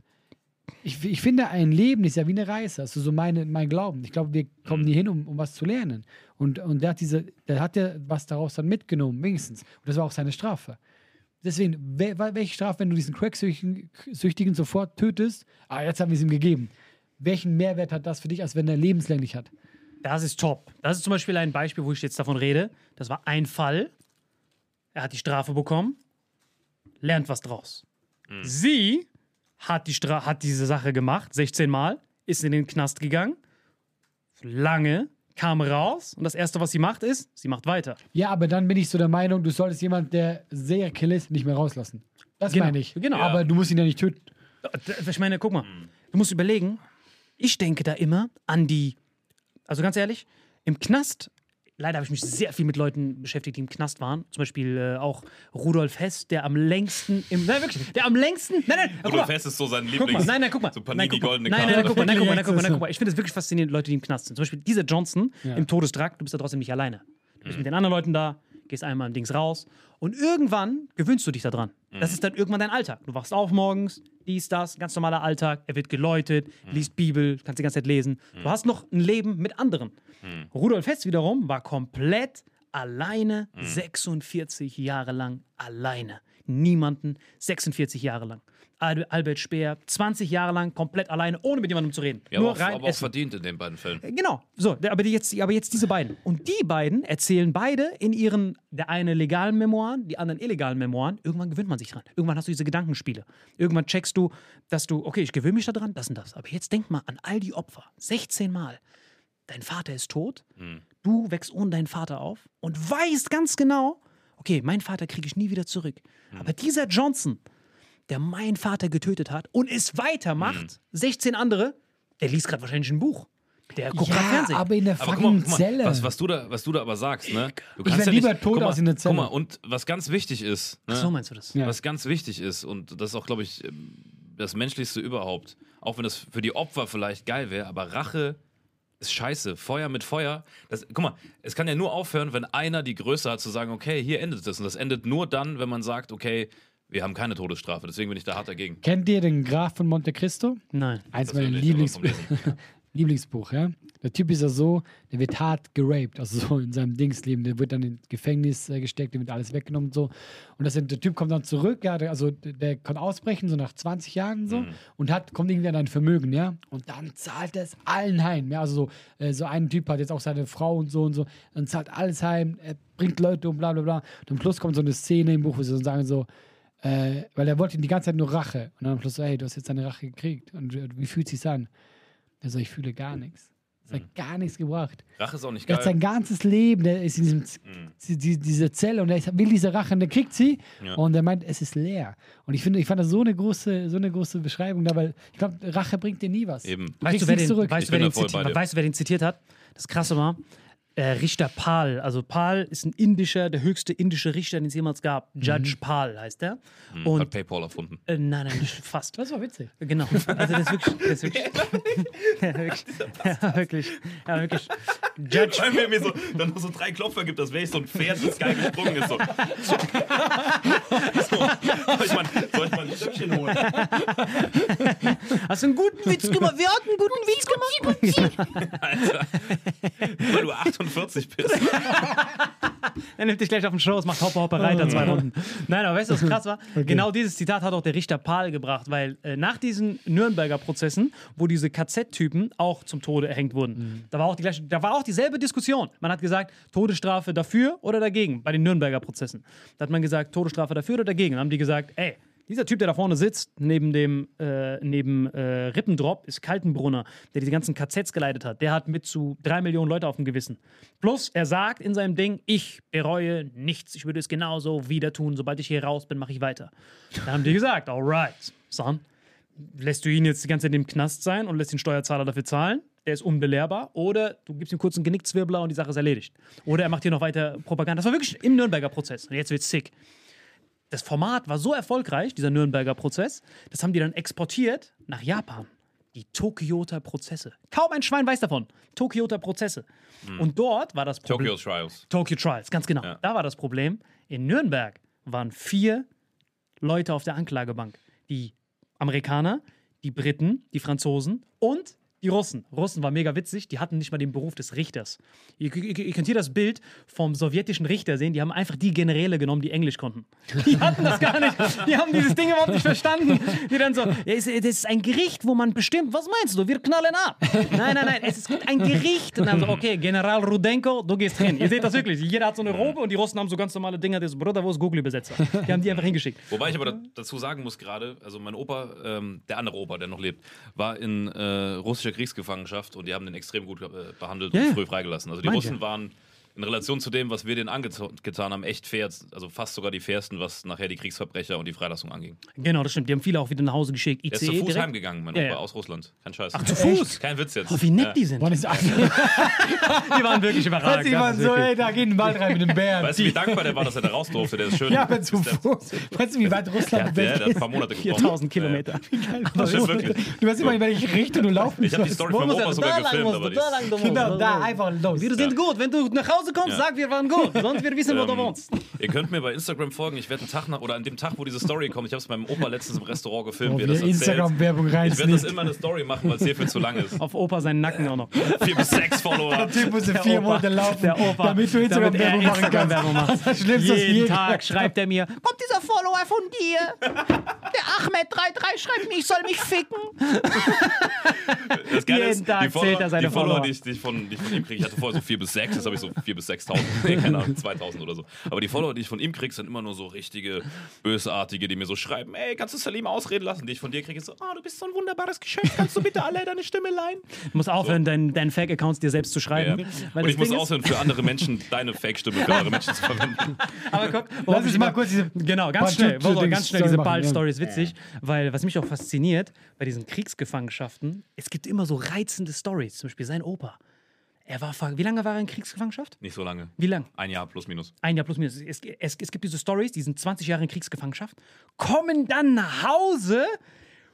ich, ich finde, ein Leben ist ja wie eine Reise, also so meine, mein Glauben. Ich glaube, wir kommen nie hin, um, um was zu lernen. Und, und der hat diese, der hat ja was daraus dann mitgenommen, wenigstens. Und das war auch seine Strafe. Deswegen, wel- wel- welche Strafe, wenn du diesen Crack-Süchtigen Süchtigen sofort tötest? Ah, jetzt haben wir es ihm gegeben. Welchen Mehrwert hat das für dich, als wenn er lebenslänglich hat? Das ist top. Das ist zum Beispiel ein Beispiel, wo ich jetzt davon rede. Das war ein Fall. Er hat die Strafe bekommen, lernt was draus. Sie hat, die Stra hat diese Sache gemacht, 16 Mal, ist in den Knast gegangen, lange, kam raus und das Erste, was sie macht, ist, sie macht weiter. Ja, aber dann bin ich so der Meinung, du solltest jemand, der sehr kill ist, nicht mehr rauslassen. Das Genau, meine ich. genau. Aber du musst ihn ja nicht töten. Ich meine, guck mal, du musst überlegen, ich denke da immer an die, also ganz ehrlich, im Knast, leider habe ich mich sehr viel mit Leuten beschäftigt, die im Knast waren. Zum Beispiel äh, auch Rudolf Hess, der am längsten im, nein, wirklich, der am längsten, nein, nein, Rudolf mal. Hess ist so sein Guck mal, Lieblings. nein, nein, guck mal. So nein, Panini guck mal. goldene nein, Karte. nein, nein, guck mal, nein, guck mal, nein, guck mal, nein, guck [LAUGHS] mal. Ich finde es wirklich faszinierend, Leute, die im Knast sind. Zum Beispiel dieser Johnson im Todesdraht, du bist da trotzdem nicht alleine. Du bist mit den anderen Leuten da, gehst einmal im Dings raus und irgendwann gewöhnst du dich daran. Das ist dann irgendwann dein Alltag. Du wachst auf morgens, dies, das, ganz normaler Alltag, er wird geläutet, liest Bibel, kannst die ganze Zeit lesen. Du hast noch ein Leben mit anderen. Rudolf Hess wiederum war komplett alleine, 46 Jahre lang alleine. Niemanden, 46 Jahre lang. Al- Albert Speer, 20 Jahre lang komplett alleine, ohne mit jemandem zu reden. Ja, Nur aber, auch, rein aber auch verdient in den beiden Fällen. Genau, so, aber, jetzt, aber jetzt diese beiden. Und die beiden erzählen beide in ihren, der eine legalen Memoiren, die anderen illegalen Memoiren. Irgendwann gewöhnt man sich dran. Irgendwann hast du diese Gedankenspiele. Irgendwann checkst du, dass du, okay, ich gewöhne mich daran, das und das. Aber jetzt denk mal an all die Opfer. 16 Mal. Dein Vater ist tot. Du wächst ohne deinen Vater auf und weißt ganz genau, okay, meinen Vater kriege ich nie wieder zurück. Aber dieser Johnson, der meinen Vater getötet hat und es weitermacht, 16 andere, der liest gerade wahrscheinlich ein Buch. Der guckt gerade Ja, Fernsehen. aber in der Aber guck fucking mal, guck mal Zelle. was, was, du da, was du da aber sagst, ne? Du Ich wär lieber tot guck mal, als in der Zelle. Guck mal, und was ganz wichtig ist, ne? Ach so meinst du das? Ja. was ganz wichtig ist, und das ist auch, glaube ich, das Menschlichste überhaupt, auch wenn das für die Opfer vielleicht geil wäre, aber Rache ist scheiße. Feuer mit Feuer. Das, guck mal, es kann ja nur aufhören, wenn einer die Größe hat zu sagen, okay, hier endet es. Und das endet nur dann, wenn man sagt, okay, wir haben keine Todesstrafe. Deswegen bin ich da hart dagegen. Kennt ihr den Graf von Monte Cristo? Nein. Eins meiner will Lieblingsbuch, ja. Der Typ ist ja so, der wird hart geraped, also so in seinem Dingsleben. Der wird dann ins Gefängnis äh, gesteckt, dem wird alles weggenommen und so. Und das, der Typ kommt dann zurück, ja, der, also der, der kann ausbrechen, so nach 20 Jahren Mhm. so, und hat, kommt irgendwie an ein Vermögen, ja. Und dann zahlt er es allen heim. Ja, also so, äh, so ein Typ hat jetzt auch seine Frau und so und so, dann zahlt alles heim, er bringt Leute um, bla bla bla. Und am Schluss kommt so eine Szene im Buch, wo sie so sagen so, äh, weil er wollte die ganze Zeit nur Rache. Und dann am Schluss so, hey, du hast jetzt deine Rache gekriegt. Und äh, wie fühlt sich an? Er so, ich fühle gar nichts. Das hat gar nichts gebracht. Rache ist auch nicht Er hat sein geil. ganzes Leben, der ist in diesem, die, die, dieser Zelle und er will diese Rache und er kriegt sie Ja. und er meint, es ist leer. Und ich finde, ich fand das so eine große, so eine große Beschreibung da, weil ich glaube, Rache bringt dir nie was. Eben. Du Weißt du, wer den, zurück. weißt, wer bin den da voll bei zitiert, dir. weißt du, wer den zitiert hat? Das Krasse war, Richter Pal. Also Pal ist ein indischer, der höchste indische Richter, den es jemals gab. Judge Pal heißt er. Hat Und PayPal erfunden. äh, nein, nein, fast. das war witzig. Genau. Also das ist wirklich. Das ist wirklich, [LAUGHS] [LAUGHS] ja, wirklich, ja, wirklich. Ja, wirklich. Judge. Weil mir, mir so, dann noch so drei Klopfer gibt, das wäre ich so ein Pferd, das geil gesprungen ist. So. [LAUGHS] so. Soll ich mal, soll ich mal ein Stöckchen holen? Hast du einen guten Witz gemacht? Wer hat einen guten Witz gemacht? Alter. Weil du 48 bist. [LAUGHS] Er nimmt dich gleich auf den Schoß, macht Hopper, Hopper, Reiter, zwei Runden. Nein, aber weißt du, was krass war? Genau dieses Zitat hat auch der Richter Pahl gebracht, weil äh, nach diesen Nürnberger Prozessen, wo diese KZ-Typen auch zum Tode erhängt wurden, da, war auch die gleiche, da war auch dieselbe Diskussion. Man hat gesagt, Todesstrafe dafür oder dagegen bei den Nürnberger Prozessen. Da hat man gesagt, Todesstrafe dafür oder dagegen. Dann haben die gesagt, ey, Dieser Typ, der da vorne sitzt, neben dem äh, neben äh, Rippendrop, ist Kaltenbrunner, der die ganzen KZs geleitet hat. Der hat mit zu drei Millionen Leute auf dem Gewissen. Plus, er sagt in seinem Ding, ich bereue nichts. Ich würde es genauso wieder tun. Sobald ich hier raus bin, mache ich weiter. Dann haben die gesagt, alright, son, lässt du ihn jetzt die ganze Zeit im Knast sein und lässt den Steuerzahler dafür zahlen? Der ist unbelehrbar. Oder du gibst ihm kurz einen Genickzwirbler und die Sache ist erledigt. Oder er macht hier noch weiter Propaganda. Das war wirklich im Nürnberger Prozess. Und jetzt wird's sick das Format war so erfolgreich, dieser Nürnberger Prozess, das haben die dann exportiert nach Japan. Die Tokioter Prozesse. Kaum ein Schwein weiß davon. Tokioter Prozesse. Und dort war das Problem. Tokyo Trials. Tokyo Trials, ganz genau. Ja. Da war das Problem. In Nürnberg waren vier Leute auf der Anklagebank. Die Amerikaner, die Briten, die Franzosen und die Russen. Russen war mega witzig, die hatten nicht mal den Beruf des Richters. Ihr, ihr, ihr könnt hier das Bild vom sowjetischen Richter sehen, die haben einfach die Generäle genommen, die Englisch konnten. Die hatten das gar nicht, die haben dieses Ding überhaupt nicht verstanden. Die dann so, das ist ein Gericht, wo man bestimmt, was meinst du, wir knallen ab. Nein, nein, nein, es ist ein Gericht. Und dann so, okay, General Rudenko, du gehst hin. Ihr seht das wirklich, jeder hat so eine Robe und die Russen haben so ganz normale Dinger, das Bruder, wo ist Google-Übersetzer? Die haben die einfach hingeschickt. Wobei ich aber da, dazu sagen muss gerade, also mein Opa, ähm, der andere Opa, der noch lebt, war in äh, russischer Kriegsgefangenschaft und die haben den extrem gut äh, behandelt Ja, und früh freigelassen. Also die Russen ja. waren in Relation zu dem, was wir denen angetan haben, echt fair, also fast sogar die fairsten, was nachher die Kriegsverbrecher und die Freilassung anging. Genau, das stimmt. Die haben viele auch wieder nach Hause geschickt. Er ist ICE zu Fuß direkt. heimgegangen, mein Ja, Opa, ja. aus Russland. Kein Scheiß. Ach, zu Fuß? Kein Witz jetzt. Oh, wie nett Ja. die sind. Boah, [LAUGHS] Die waren wirklich überragend. die waren so, ey, da geht ein Wald rein mit dem Bären. Weißt du, wie dankbar der war, dass er da raus durfte? Der ist schön. ja, aber zu [LAUGHS] der- Fuß. Weißt du, wie weit Russland Der, der weg hat ein ist? paar Monate gebraucht. 4000 Kilometer. Ja. Das ist wirklich. Du weißt immer, in welche Richtung du laufen Ich habe die. Story von Opa sogar gefilmt, Genau, da, einfach los. Wir sind gut. Wenn du nach Hause kommst, Ja. sag, wir waren gut. Sonst wir wissen, wo du Ähm, wohnst. [LAUGHS] Ihr könnt mir bei Instagram folgen. Ich werde einen Tag nach, oder an dem Tag, wo diese Story kommt, ich habe es meinem Opa letztens im Restaurant gefilmt, Oh, wie er das. Instagram-Werbung Ich werde das immer eine Story machen, weil es hierfür zu lang ist. [LAUGHS] Auf Opa seinen Nacken auch noch. [LAUGHS] Vier bis sechs Follower. Der Typ musste vier Opa, Monate laufen, der Opa, damit du er Instagram-Werbung machen kannst. Instagram-Werbung macht. Das ist das Schlimmste, was Jeden je Tag schreibt er mir, kommt dieser Follower von dir? Der Ahmed33 schreibt mir, ich soll mich ficken. Das Geile Jeden ist, Tag die Follower, zählt er seine die Follower, Follower. die ich, die ich, von, die ich von ihm kriege, ich hatte vorher so vier bis sechs, jetzt habe ich so vier bis 6.000, [LAUGHS] nee, keine Ahnung, 2.000 oder so. Aber die Follower, die ich von ihm kriege, sind immer nur so richtige Bösartige, die mir so schreiben, ey, kannst du Salim ausreden lassen? Die ich von dir kriege, ist so, ah, du bist so ein wunderbares Geschöpf, kannst du bitte alle deine Stimme leihen? Du musst aufhören, deinen, deinen Fake-Accounts dir selbst zu Ja. schreiben. Weil Und ich muss aufhören, für andere Menschen deine Fake-Stimme für andere Menschen zu verwenden. [LAUGHS] Aber guck, Lass worauf uns ich mal kurz diese Genau, ganz schnell, ganz schnell diese ist witzig, weil was mich auch fasziniert bei diesen Kriegsgefangenschaften, es gibt immer so reizende Stories. Zum Beispiel sein Opa. Er war, wie lange war er in Kriegsgefangenschaft? Nicht so lange. Wie lang? Ein Jahr plus minus. Ein Jahr plus minus. Es, es, es gibt diese Stories, die sind 20 Jahre in Kriegsgefangenschaft, kommen dann nach Hause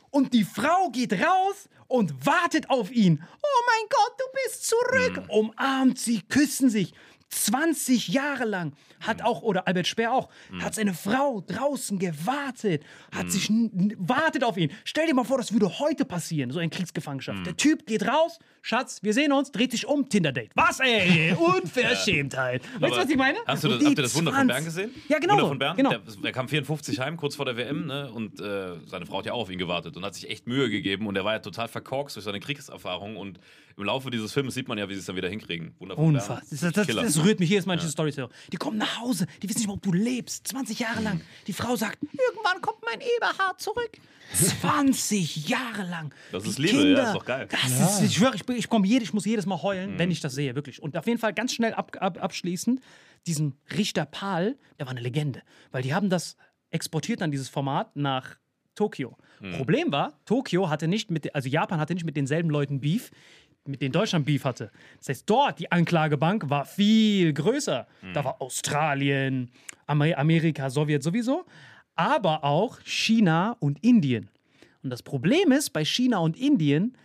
und die Frau geht raus und wartet auf ihn. Oh mein Gott, du bist zurück. Umarmt sie, küssen sich. 20 Jahre lang hat auch, oder Albert Speer auch, hat seine Frau draußen gewartet, hat sich, n- n- wartet auf ihn. Stell dir mal vor, das würde heute passieren, so in Kriegsgefangenschaft. Der Typ geht raus, Schatz, wir sehen uns, dreht sich um, Tinder-Date. Was, ey? [LAUGHS] Unverschämtheit. Weißt du, was ich meine? Hast du das, habt ihr das Wunder von 20 Bern gesehen? Ja, genau. Wunder von Bern? genau. Der, der kam 54 heim, kurz vor der WM, ne? und äh, seine Frau hat ja auch auf ihn gewartet und hat sich echt Mühe gegeben und er war ja total verkorkst durch seine Kriegserfahrung und im Laufe dieses Films sieht man ja, wie sie es dann wieder hinkriegen. Wunder von Unfassbar. Das, das, das, rührt mich jedes Mal, diese Storys höre. Die kommen nach Hause, die wissen nicht mal, ob du lebst. 20 Jahre lang. Die Frau sagt, irgendwann kommt mein Eberhard zurück. 20 Jahre lang. Das Die ist Liebe, ja, Kinder, ist doch geil. Das ist, ich schwöre, ich, ich, komm ich muss jedes Mal heulen, Mhm. wenn ich das sehe, wirklich. Und auf jeden Fall ganz schnell ab, ab, abschließend, diesen Richter Pahl, der war eine Legende. Weil die haben das exportiert dann, dieses Format, nach Tokio. Mhm. Problem war, Tokio hatte nicht mit, also Japan hatte nicht mit denselben Leuten Beef, mit denen Deutschland Beef hatte. Das heißt, dort die Anklagebank war viel größer. Da war Australien, Amer Amerika, Sowjet sowieso, aber auch China und Indien. Und das Problem ist, bei China und Indien,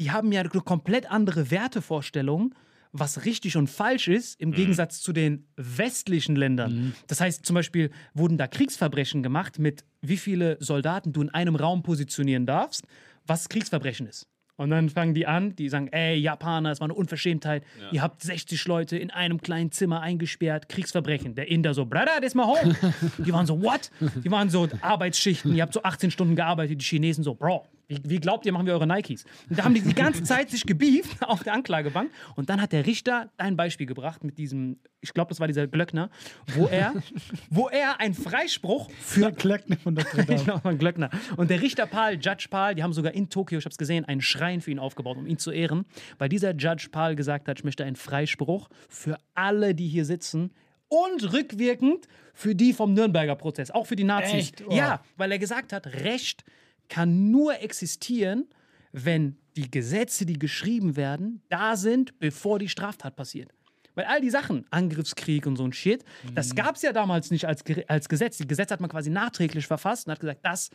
die haben ja eine komplett andere Wertevorstellungen, was richtig und falsch ist, im Gegensatz zu den westlichen Ländern. Das heißt, zum Beispiel wurden da Kriegsverbrechen gemacht mit wie viele Soldaten du in einem Raum positionieren darfst, was Kriegsverbrechen ist. Und dann fangen die an, die sagen, ey, Japaner, es war eine Unverschämtheit. Ihr habt 60 Leute in einem kleinen Zimmer eingesperrt, Kriegsverbrechen. Der Inder so, Brother, das mal home. [LAUGHS] Die waren so, what? Die waren so Arbeitsschichten, ihr habt so 18 Stunden gearbeitet. Die Chinesen so, Bro, Wie, wie glaubt ihr, machen wir eure Nikes? Und da haben die die ganze Zeit sich gebieft [LAUGHS] auf der Anklagebank. Und dann hat der Richter ein Beispiel gebracht mit diesem, ich glaube, das war dieser Glöckner, wo er, [LAUGHS] wo er einen Freispruch für Klöckner von Notre [LAUGHS] Dame. ein Glöckner. Und der Richter Paul, Judge Paul, die haben sogar in Tokio, ich habe es gesehen, einen Schrein für ihn aufgebaut, um ihn zu ehren, weil dieser Judge Paul gesagt hat, ich möchte einen Freispruch für alle, die hier sitzen und rückwirkend für die vom Nürnberger Prozess, auch für die Nazis. Echt? Oh. Ja, weil er gesagt hat, Recht kann nur existieren, wenn die Gesetze, die geschrieben werden, da sind, bevor die Straftat passiert. Weil all die Sachen, Angriffskrieg und so ein Shit, Mhm. das gab es ja damals nicht als, als Gesetz. Die Gesetze hat man quasi nachträglich verfasst und hat gesagt, das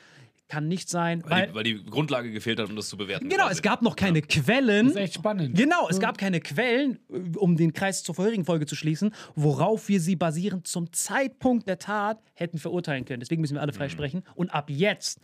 kann nicht sein. Weil, Weil, die, weil die Grundlage gefehlt hat, um das zu bewerten. genau, quasi. es gab noch keine Quellen. Das ist echt spannend. Genau, es gab keine Quellen, um den Kreis zur vorherigen Folge zu schließen, worauf wir sie basierend zum Zeitpunkt der Tat hätten verurteilen können. Deswegen müssen wir alle Mhm. freisprechen. Und ab jetzt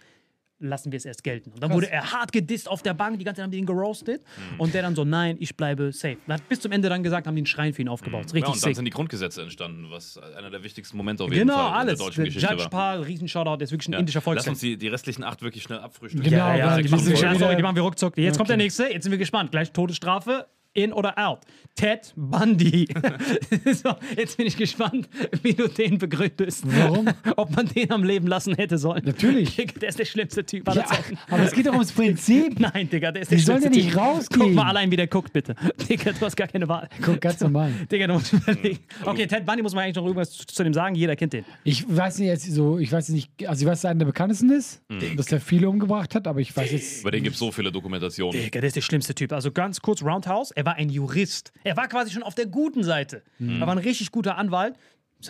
lassen wir es erst gelten. Und dann wurde er hart gedisst auf der Bank, die ganze Zeit haben die ihn geroastet. Mhm. Und der dann so, nein, ich bleibe safe. Und hat bis zum Ende dann gesagt, haben die einen Schrein für ihn aufgebaut. Mhm. Ja, Richtig und dann sick. sind die Grundgesetze entstanden, was einer der wichtigsten Momente auf jeden Genau, Fall alles. in der deutschen Der Geschichte Judge war. Paul, riesen Shoutout, der ist wirklich ein Ja. indischer Lass Volksfan. uns die, die restlichen acht wirklich schnell abfrühsehen. Genau, Ja, ja, die machen wir, sorry, die machen wir ruckzuck. Jetzt kommt der nächste, jetzt sind wir gespannt. Gleich Todesstrafe, in oder out. Ted Bundy. [LAUGHS] so, jetzt bin ich gespannt, wie du den begründest. Warum? [LAUGHS] Ob man den am Leben lassen hätte sollen. Natürlich. Digga, der ist der schlimmste Typ aller Ja, Zeiten. aber es geht doch ums Prinzip. [LAUGHS] Nein, Digga, der ist der Die sollen schlimmste ja nicht Typ. rausgehen. Guck mal allein, wie der guckt, bitte. Digga, du hast gar keine Wahl. Guck, ganz normal. Digga, du musst überlegen. Okay, Ted Bundy muss man eigentlich noch irgendwas zu, dem sagen. Jeder kennt den. Ich weiß nicht, jetzt so, ich weiß nicht, also ich weiß, dass er einer der bekanntesten ist, Mhm. dass er viele umgebracht hat, aber ich weiß jetzt. Über den gibt es so viele Dokumentationen. Digga, der ist der schlimmste Typ. Also ganz kurz, Roundhouse, er war ein Jurist. Er war quasi schon auf der guten Seite. Er war ein richtig guter Anwalt.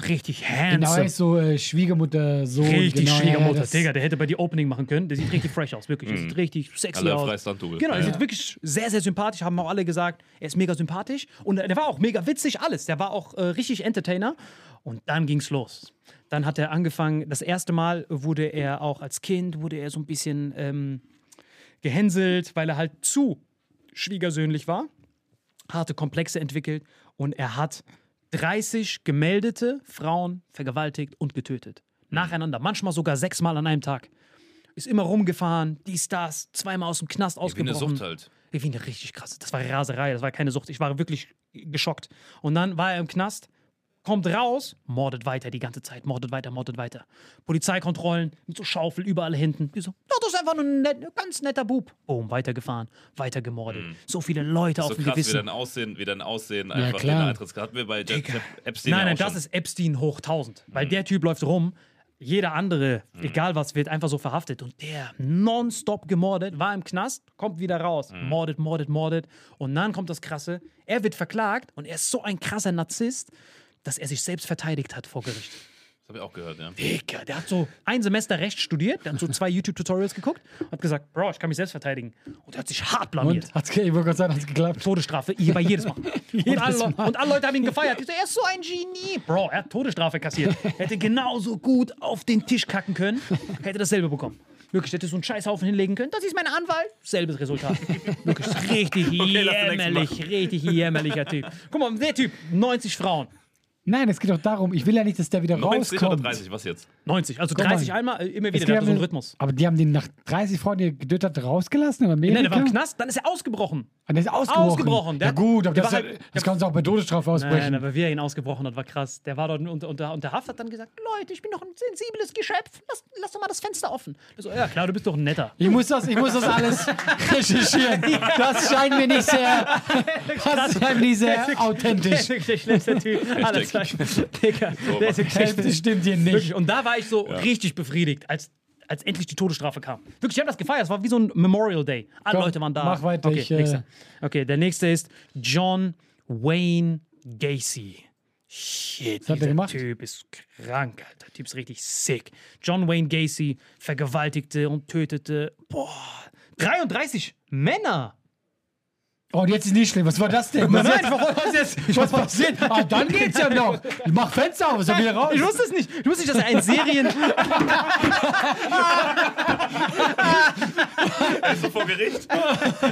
Richtig Genau, er handsome. ist so äh, Schwiegermutter, Sohn. Richtig genau, Schwiegermutter. Ja, Digga, der hätte bei dir Opening machen können. Der sieht richtig fresh aus, wirklich. Der sieht richtig sexy Alle aus. Genau, der Ja. sieht wirklich sehr, sehr sympathisch. Haben auch alle gesagt, er ist mega sympathisch. Und der war auch mega witzig, alles. Der war auch äh, richtig Entertainer. Und dann ging's los. Dann hat er angefangen, das erste Mal wurde er auch als Kind, wurde er so ein bisschen ähm, gehänselt, weil er halt zu schwiegersöhnlich war. Harte Komplexe entwickelt. Und er hat 30 gemeldete Frauen vergewaltigt und getötet. Nacheinander, manchmal sogar sechsmal an einem Tag. Ist immer rumgefahren, dies, das, zweimal aus dem Knast Wie eine ausgebrochen. Sucht halt. Wie eine richtig krasse. Das war Raserei, das war keine Sucht. Ich war wirklich geschockt. Und dann war er im Knast, kommt raus, mordet weiter die ganze Zeit, mordet weiter, mordet weiter. Polizeikontrollen mit so Schaufel überall hinten. Die so, ja, das ist einfach nur ein net, ganz netter Bub. Boom, weitergefahren, weiter gemordet. So viele Leute auf So dem krass, wie Gewissen. dein Aussehen, wie dein Aussehen einfach klar. in der. Hatten wir bei Jeff, Jeff Epstein Nein, ja nein, das ist Epstein hoch 1000. Weil der Typ läuft rum, jeder andere, egal was, wird einfach so verhaftet. Und der nonstop gemordet, war im Knast, kommt wieder raus. Mordet, mordet, mordet. Und dann kommt das Krasse, er wird verklagt und er ist so ein krasser Narzisst, dass er sich selbst verteidigt hat vor Gericht. Das habe ich auch gehört, ja. Digga, der hat so ein Semester Recht studiert, der hat so zwei YouTube-Tutorials geguckt, hat gesagt, Bro, ich kann mich selbst verteidigen. Und er hat sich hart blamiert. Und hat's, ge- ich wollte gerade sagen, hat's geklappt. Todesstrafe, bei jedes Mal. [LAUGHS] und, Jedes alle, Mal. und alle Leute haben ihn gefeiert. Die so, er ist so ein Genie. Bro, er hat Todesstrafe kassiert. Hätte genauso gut auf den Tisch kacken können, hätte dasselbe bekommen. Wirklich, hätte so einen Scheißhaufen hinlegen können. Das ist mein Anwalt. Selbes Resultat. Wirklich [LAUGHS] richtig Okay, jämmerlich, richtig jämmerlicher Typ. Guck mal, der Typ, 90 Frauen. Nein, es geht doch darum, ich will ja nicht, dass der wieder 90 oder rauskommt. 30, was jetzt? 90, also Guck mal. 30 einmal, äh, immer wieder. Der hat so einen Rhythmus. Aber die haben den nach 30 Frauen, die er getötet hat, rausgelassen in Amerika? Nein, der war im Knast, dann ist er ausgebrochen. Und der ist ausgebrochen. Ausgebrochen, der Ja gut, aber der das, halt- das kann uns auch bei Todesstrafe ausbrechen. Nein, aber wie er ihn ausgebrochen hat, war krass. Der war dort unter, unter, unter Haft, hat dann gesagt, Leute, ich bin doch ein sensibles Geschöpf. Lass, lass doch mal das Fenster offen. So, ja klar, du bist doch ein netter. Ich muss das, ich muss das alles [LAUGHS] recherchieren. Das scheint mir nicht sehr, [LAUGHS] das scheint mir nicht sehr authentisch. [LAUGHS] der schlimmste Typ Zeiten. Digga, der ist wirklich der Das schlimmste. stimmt hier nicht. Wirklich. Und da war ich so richtig befriedigt, als, als endlich die Todesstrafe kam. Wirklich, ich habe das gefeiert. Es war wie so ein Memorial Day. Alle Komm, Leute waren da. mach weiter, Okay, ich, äh, okay, der nächste ist John Wayne Gacy. Shit, er dieser? Typ ist krank, Alter. Der Typ ist richtig sick. John Wayne Gacy vergewaltigte und tötete, boah, 33 Männer. Oh, und jetzt ist nicht schlimm. Was war das denn? Was, Nein, was, jetzt? was passiert? Ah, dann geht's ja noch. Ich mach Fenster auf, ist ja wieder raus. Ich wusste es nicht. Ich wusste nicht, dass er ein Serien. [LAUGHS] Also vor Gericht.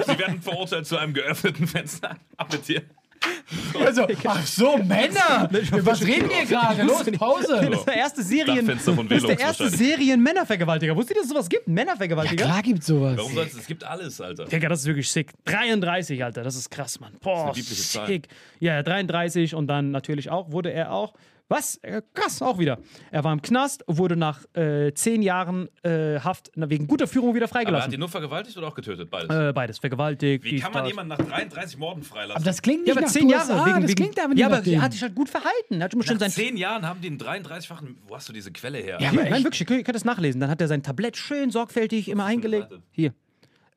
Sie werden verurteilt zu einem geöffneten Fenster. Ab mit dir. [LAUGHS] Also, ach so, Männer! Was reden wir gerade? Los, Pause! Das ist der erste Serien. Das ist der erste. Serien-Männervergewaltiger. Wusstet ihr, dass es sowas gibt? Ja, Männervergewaltiger? klar gibt's sowas. Warum sollst du? Es gibt alles, Alter. Digga, das ist wirklich sick. 33, Alter, das ist krass, Mann. Boah, eine liebliche Zahl. sick. Ja, ja, 33 und dann natürlich auch, wurde er auch, was? Äh, krass, auch wieder. Er war im Knast, wurde nach äh, 10 Jahren äh, Haft wegen guter Führung wieder Aber hat freigelassen. ihn nur vergewaltigt oder auch getötet? Beides. Äh, beides, vergewaltigt. Wie kann man jemanden nach 33 Morden freilassen? Aber das klingt nicht Ja, aber nach 10 Jahre. USA, wegen, das wegen, klingt aber nicht ja, aber er hat sich halt gut verhalten. Er hat schon nach sein 10 Jahren haben die einen 33-fachen. Wo hast du diese Quelle her? Ja, aber Nein, wirklich, ihr könnt, das nachlesen. Dann hat er sein Tablett schön sorgfältig immer eingelegt. Hier.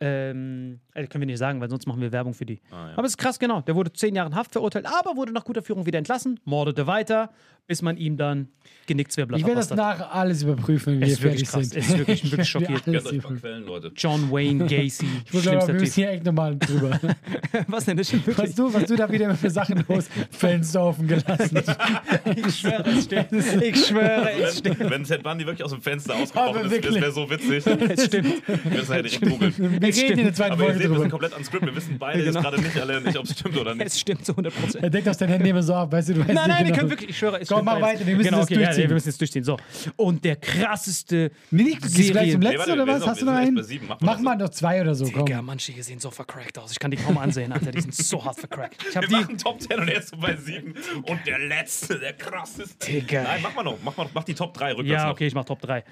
Ähm, äh, können wir nicht sagen, weil sonst machen wir Werbung für die. Ah, ja. Aber es ist krass, genau. Der wurde zehn Jahre in Haft verurteilt, aber wurde nach guter Führung wieder entlassen, mordete weiter, bis man ihm dann Genickzwirbler Ich werde das nachher alles überprüfen, wenn wir Es wirklich fertig krass. sind. Es ist wirklich- wirklich Ich [LAUGHS] alles Gönnt euch mal. Quellen, Leute. John Wayne [LAUGHS] Gacy, Ich würde sagen, wir müssen hier echt nochmal drüber. [LAUGHS] Was denn? Das stimmt Was wirklich. du, was du da wieder für Sachen los Fenster offen gelassen. Ich schwöre, es stimmt. Ich schwöre, es stimmt. Wenn, wenn Ted Bundy wirklich aus dem Fenster ausgebrochen ist, das wäre so witzig. Es stimmt. Wir müssen halt direkt googeln. Wir reden in der zweiten Aber ihr Folge seht, wir sind komplett am Script. Wir wissen beide Genau. jetzt gerade nicht alle nicht, ob es stimmt oder nicht. Es stimmt zu 100 Prozent. Er deckt aus deinen Händen immer so ab, weißt du, du weißt Nein, nein, wir genau. können wirklich, ich schwöre, es Komm, mach beides. weiter, wir müssen genau, das okay, Ja, durchziehen. wir müssen jetzt durchziehen. So. Und der krasseste Nee, nicht, gehst du gleich zum letzten warte, oder was? Hast du noch- einen? erst. Mach mal noch zwei oder so, komm. Digga, manche hier sehen so vercrackt aus. Ich kann die kaum ansehen, Alter. Die sind so hart vercrackt. Ich hab Wir die. machen Top 10 und er ist so bei 7. Und der letzte, der krasseste. Digga. Nein, mach mal noch. Mach, mal, mach die Top 3 rückwärts Ja, noch. okay, ich mach Top 3.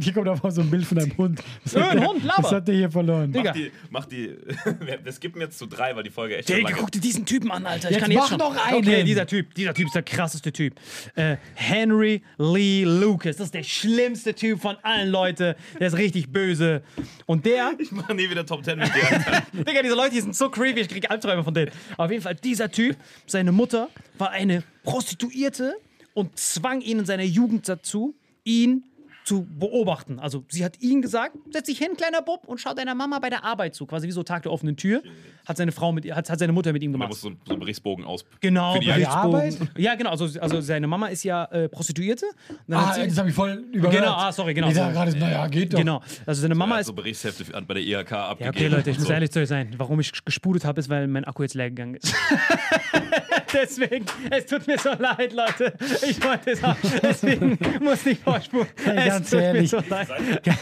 Hier [LAUGHS] kommt mal so ein Bild von einem Hund. Was hat ein der- Hund, laber. Was hat der hier verloren? Digga. Mach die, mach die. Wir wir skippen jetzt zu 3, weil die Folge echt schon Digga, guck dir diesen Typen an, Alter. Ich kann jetzt mach noch einen. Okay, dieser Typ. Dieser Typ ist der krasseste Typ. Äh, Henry Lee Lucas. Das ist der schlimmste Typ von allen, Leute. Der ist richtig böse. Und der. [LAUGHS] Ich mach nie wieder Top 10 mit dir. [LAUGHS] Digga, diese Leute, die sind so creepy, ich krieg Albträume von denen. Auf jeden Fall, dieser Typ, seine Mutter war eine Prostituierte und zwang ihn in seiner Jugend dazu, ihn zu beobachten. Also sie hat ihm gesagt, setz dich hin, kleiner Bub, und schau deiner Mama bei der Arbeit zu. Quasi wie so Tag der offenen Tür. Hat seine Frau mit, hat, hat seine Mutter mit ihm gemacht. musst du so so einen Berichtsbogen aus. Genau, Für die Berichtsbogen. Arbeit? Ja, genau. Also, also seine Mama ist ja äh, Prostituierte. Ah, sie, das habe ich voll überhört. Genau, ah, sorry, genau. Ich dachte gerade, naja, geht doch. genau. Also seine Mama Mama ist so Berichtshefte bei der IHK abgegeben. Ja, okay, Leute, ich muss So. ehrlich zu euch sein. Warum ich gespudet habe, ist, weil mein Akku jetzt leer gegangen ist. [LAUGHS] Deswegen, es tut mir so leid, Leute. Ich wollte es auch. Deswegen musste ich vorspulen. Hey, ganz es tut ehrlich. mir so leid.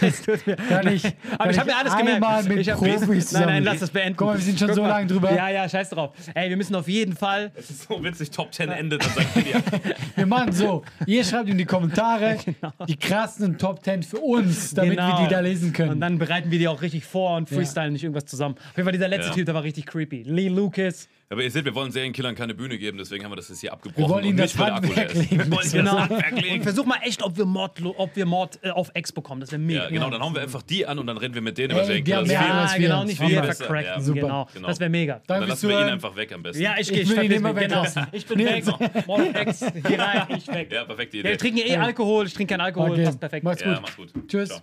Es tut mir Kann ich, Aber kann ich habe mir alles gemerkt. mit ich hab, Profis Nein, zusammen. nein, lass das beenden. Guck mal, wir sind schon Guck so lange drüber. Ja, ja, scheiß drauf. Ey, wir müssen auf jeden Fall. Es ist so witzig, Top 10 endet, dann sagt ihr, [LAUGHS] Wir machen so. Ihr schreibt in die Kommentare [LAUGHS] die krassen Top 10 für uns, damit Genau. wir die da lesen können. Und dann bereiten wir die auch richtig vor und freestylen nicht irgendwas zusammen. Auf jeden Fall, dieser letzte Ja. Typ, der war richtig creepy. Lee Lucas. Aber ihr seht, wir wollen Serienkillern keine Bühne geben, deswegen haben wir das jetzt hier abgebrochen. Wir wollen ihnen und das nicht, weil der Akku leer Handwerk legen. Wir wollen Genau. das Handwerk Und legen. versuch mal echt, ob wir Mord, ob wir Mord äh, auf Ex bekommen. Das wäre mega. Ja, genau, dann hauen wir einfach die an und dann reden wir mit denen über Ey, die Serienkiller. Ja, als wir. genau, nicht Viel wir vercracken. ja. Genau. Genau. Das wäre mega. Dann Danke lassen wir ihn einfach weg am besten. Ja, ich, Ich ich, immer mich, genau. Ich bin weg. Mord auf Ex. Hier rein, ich weg. Ja, perfekte Ja, Idee. wir trinken ja eh Alkohol. Ich trinke keinen Alkohol. Passt perfekt. Ja, mach's gut. Tschüss.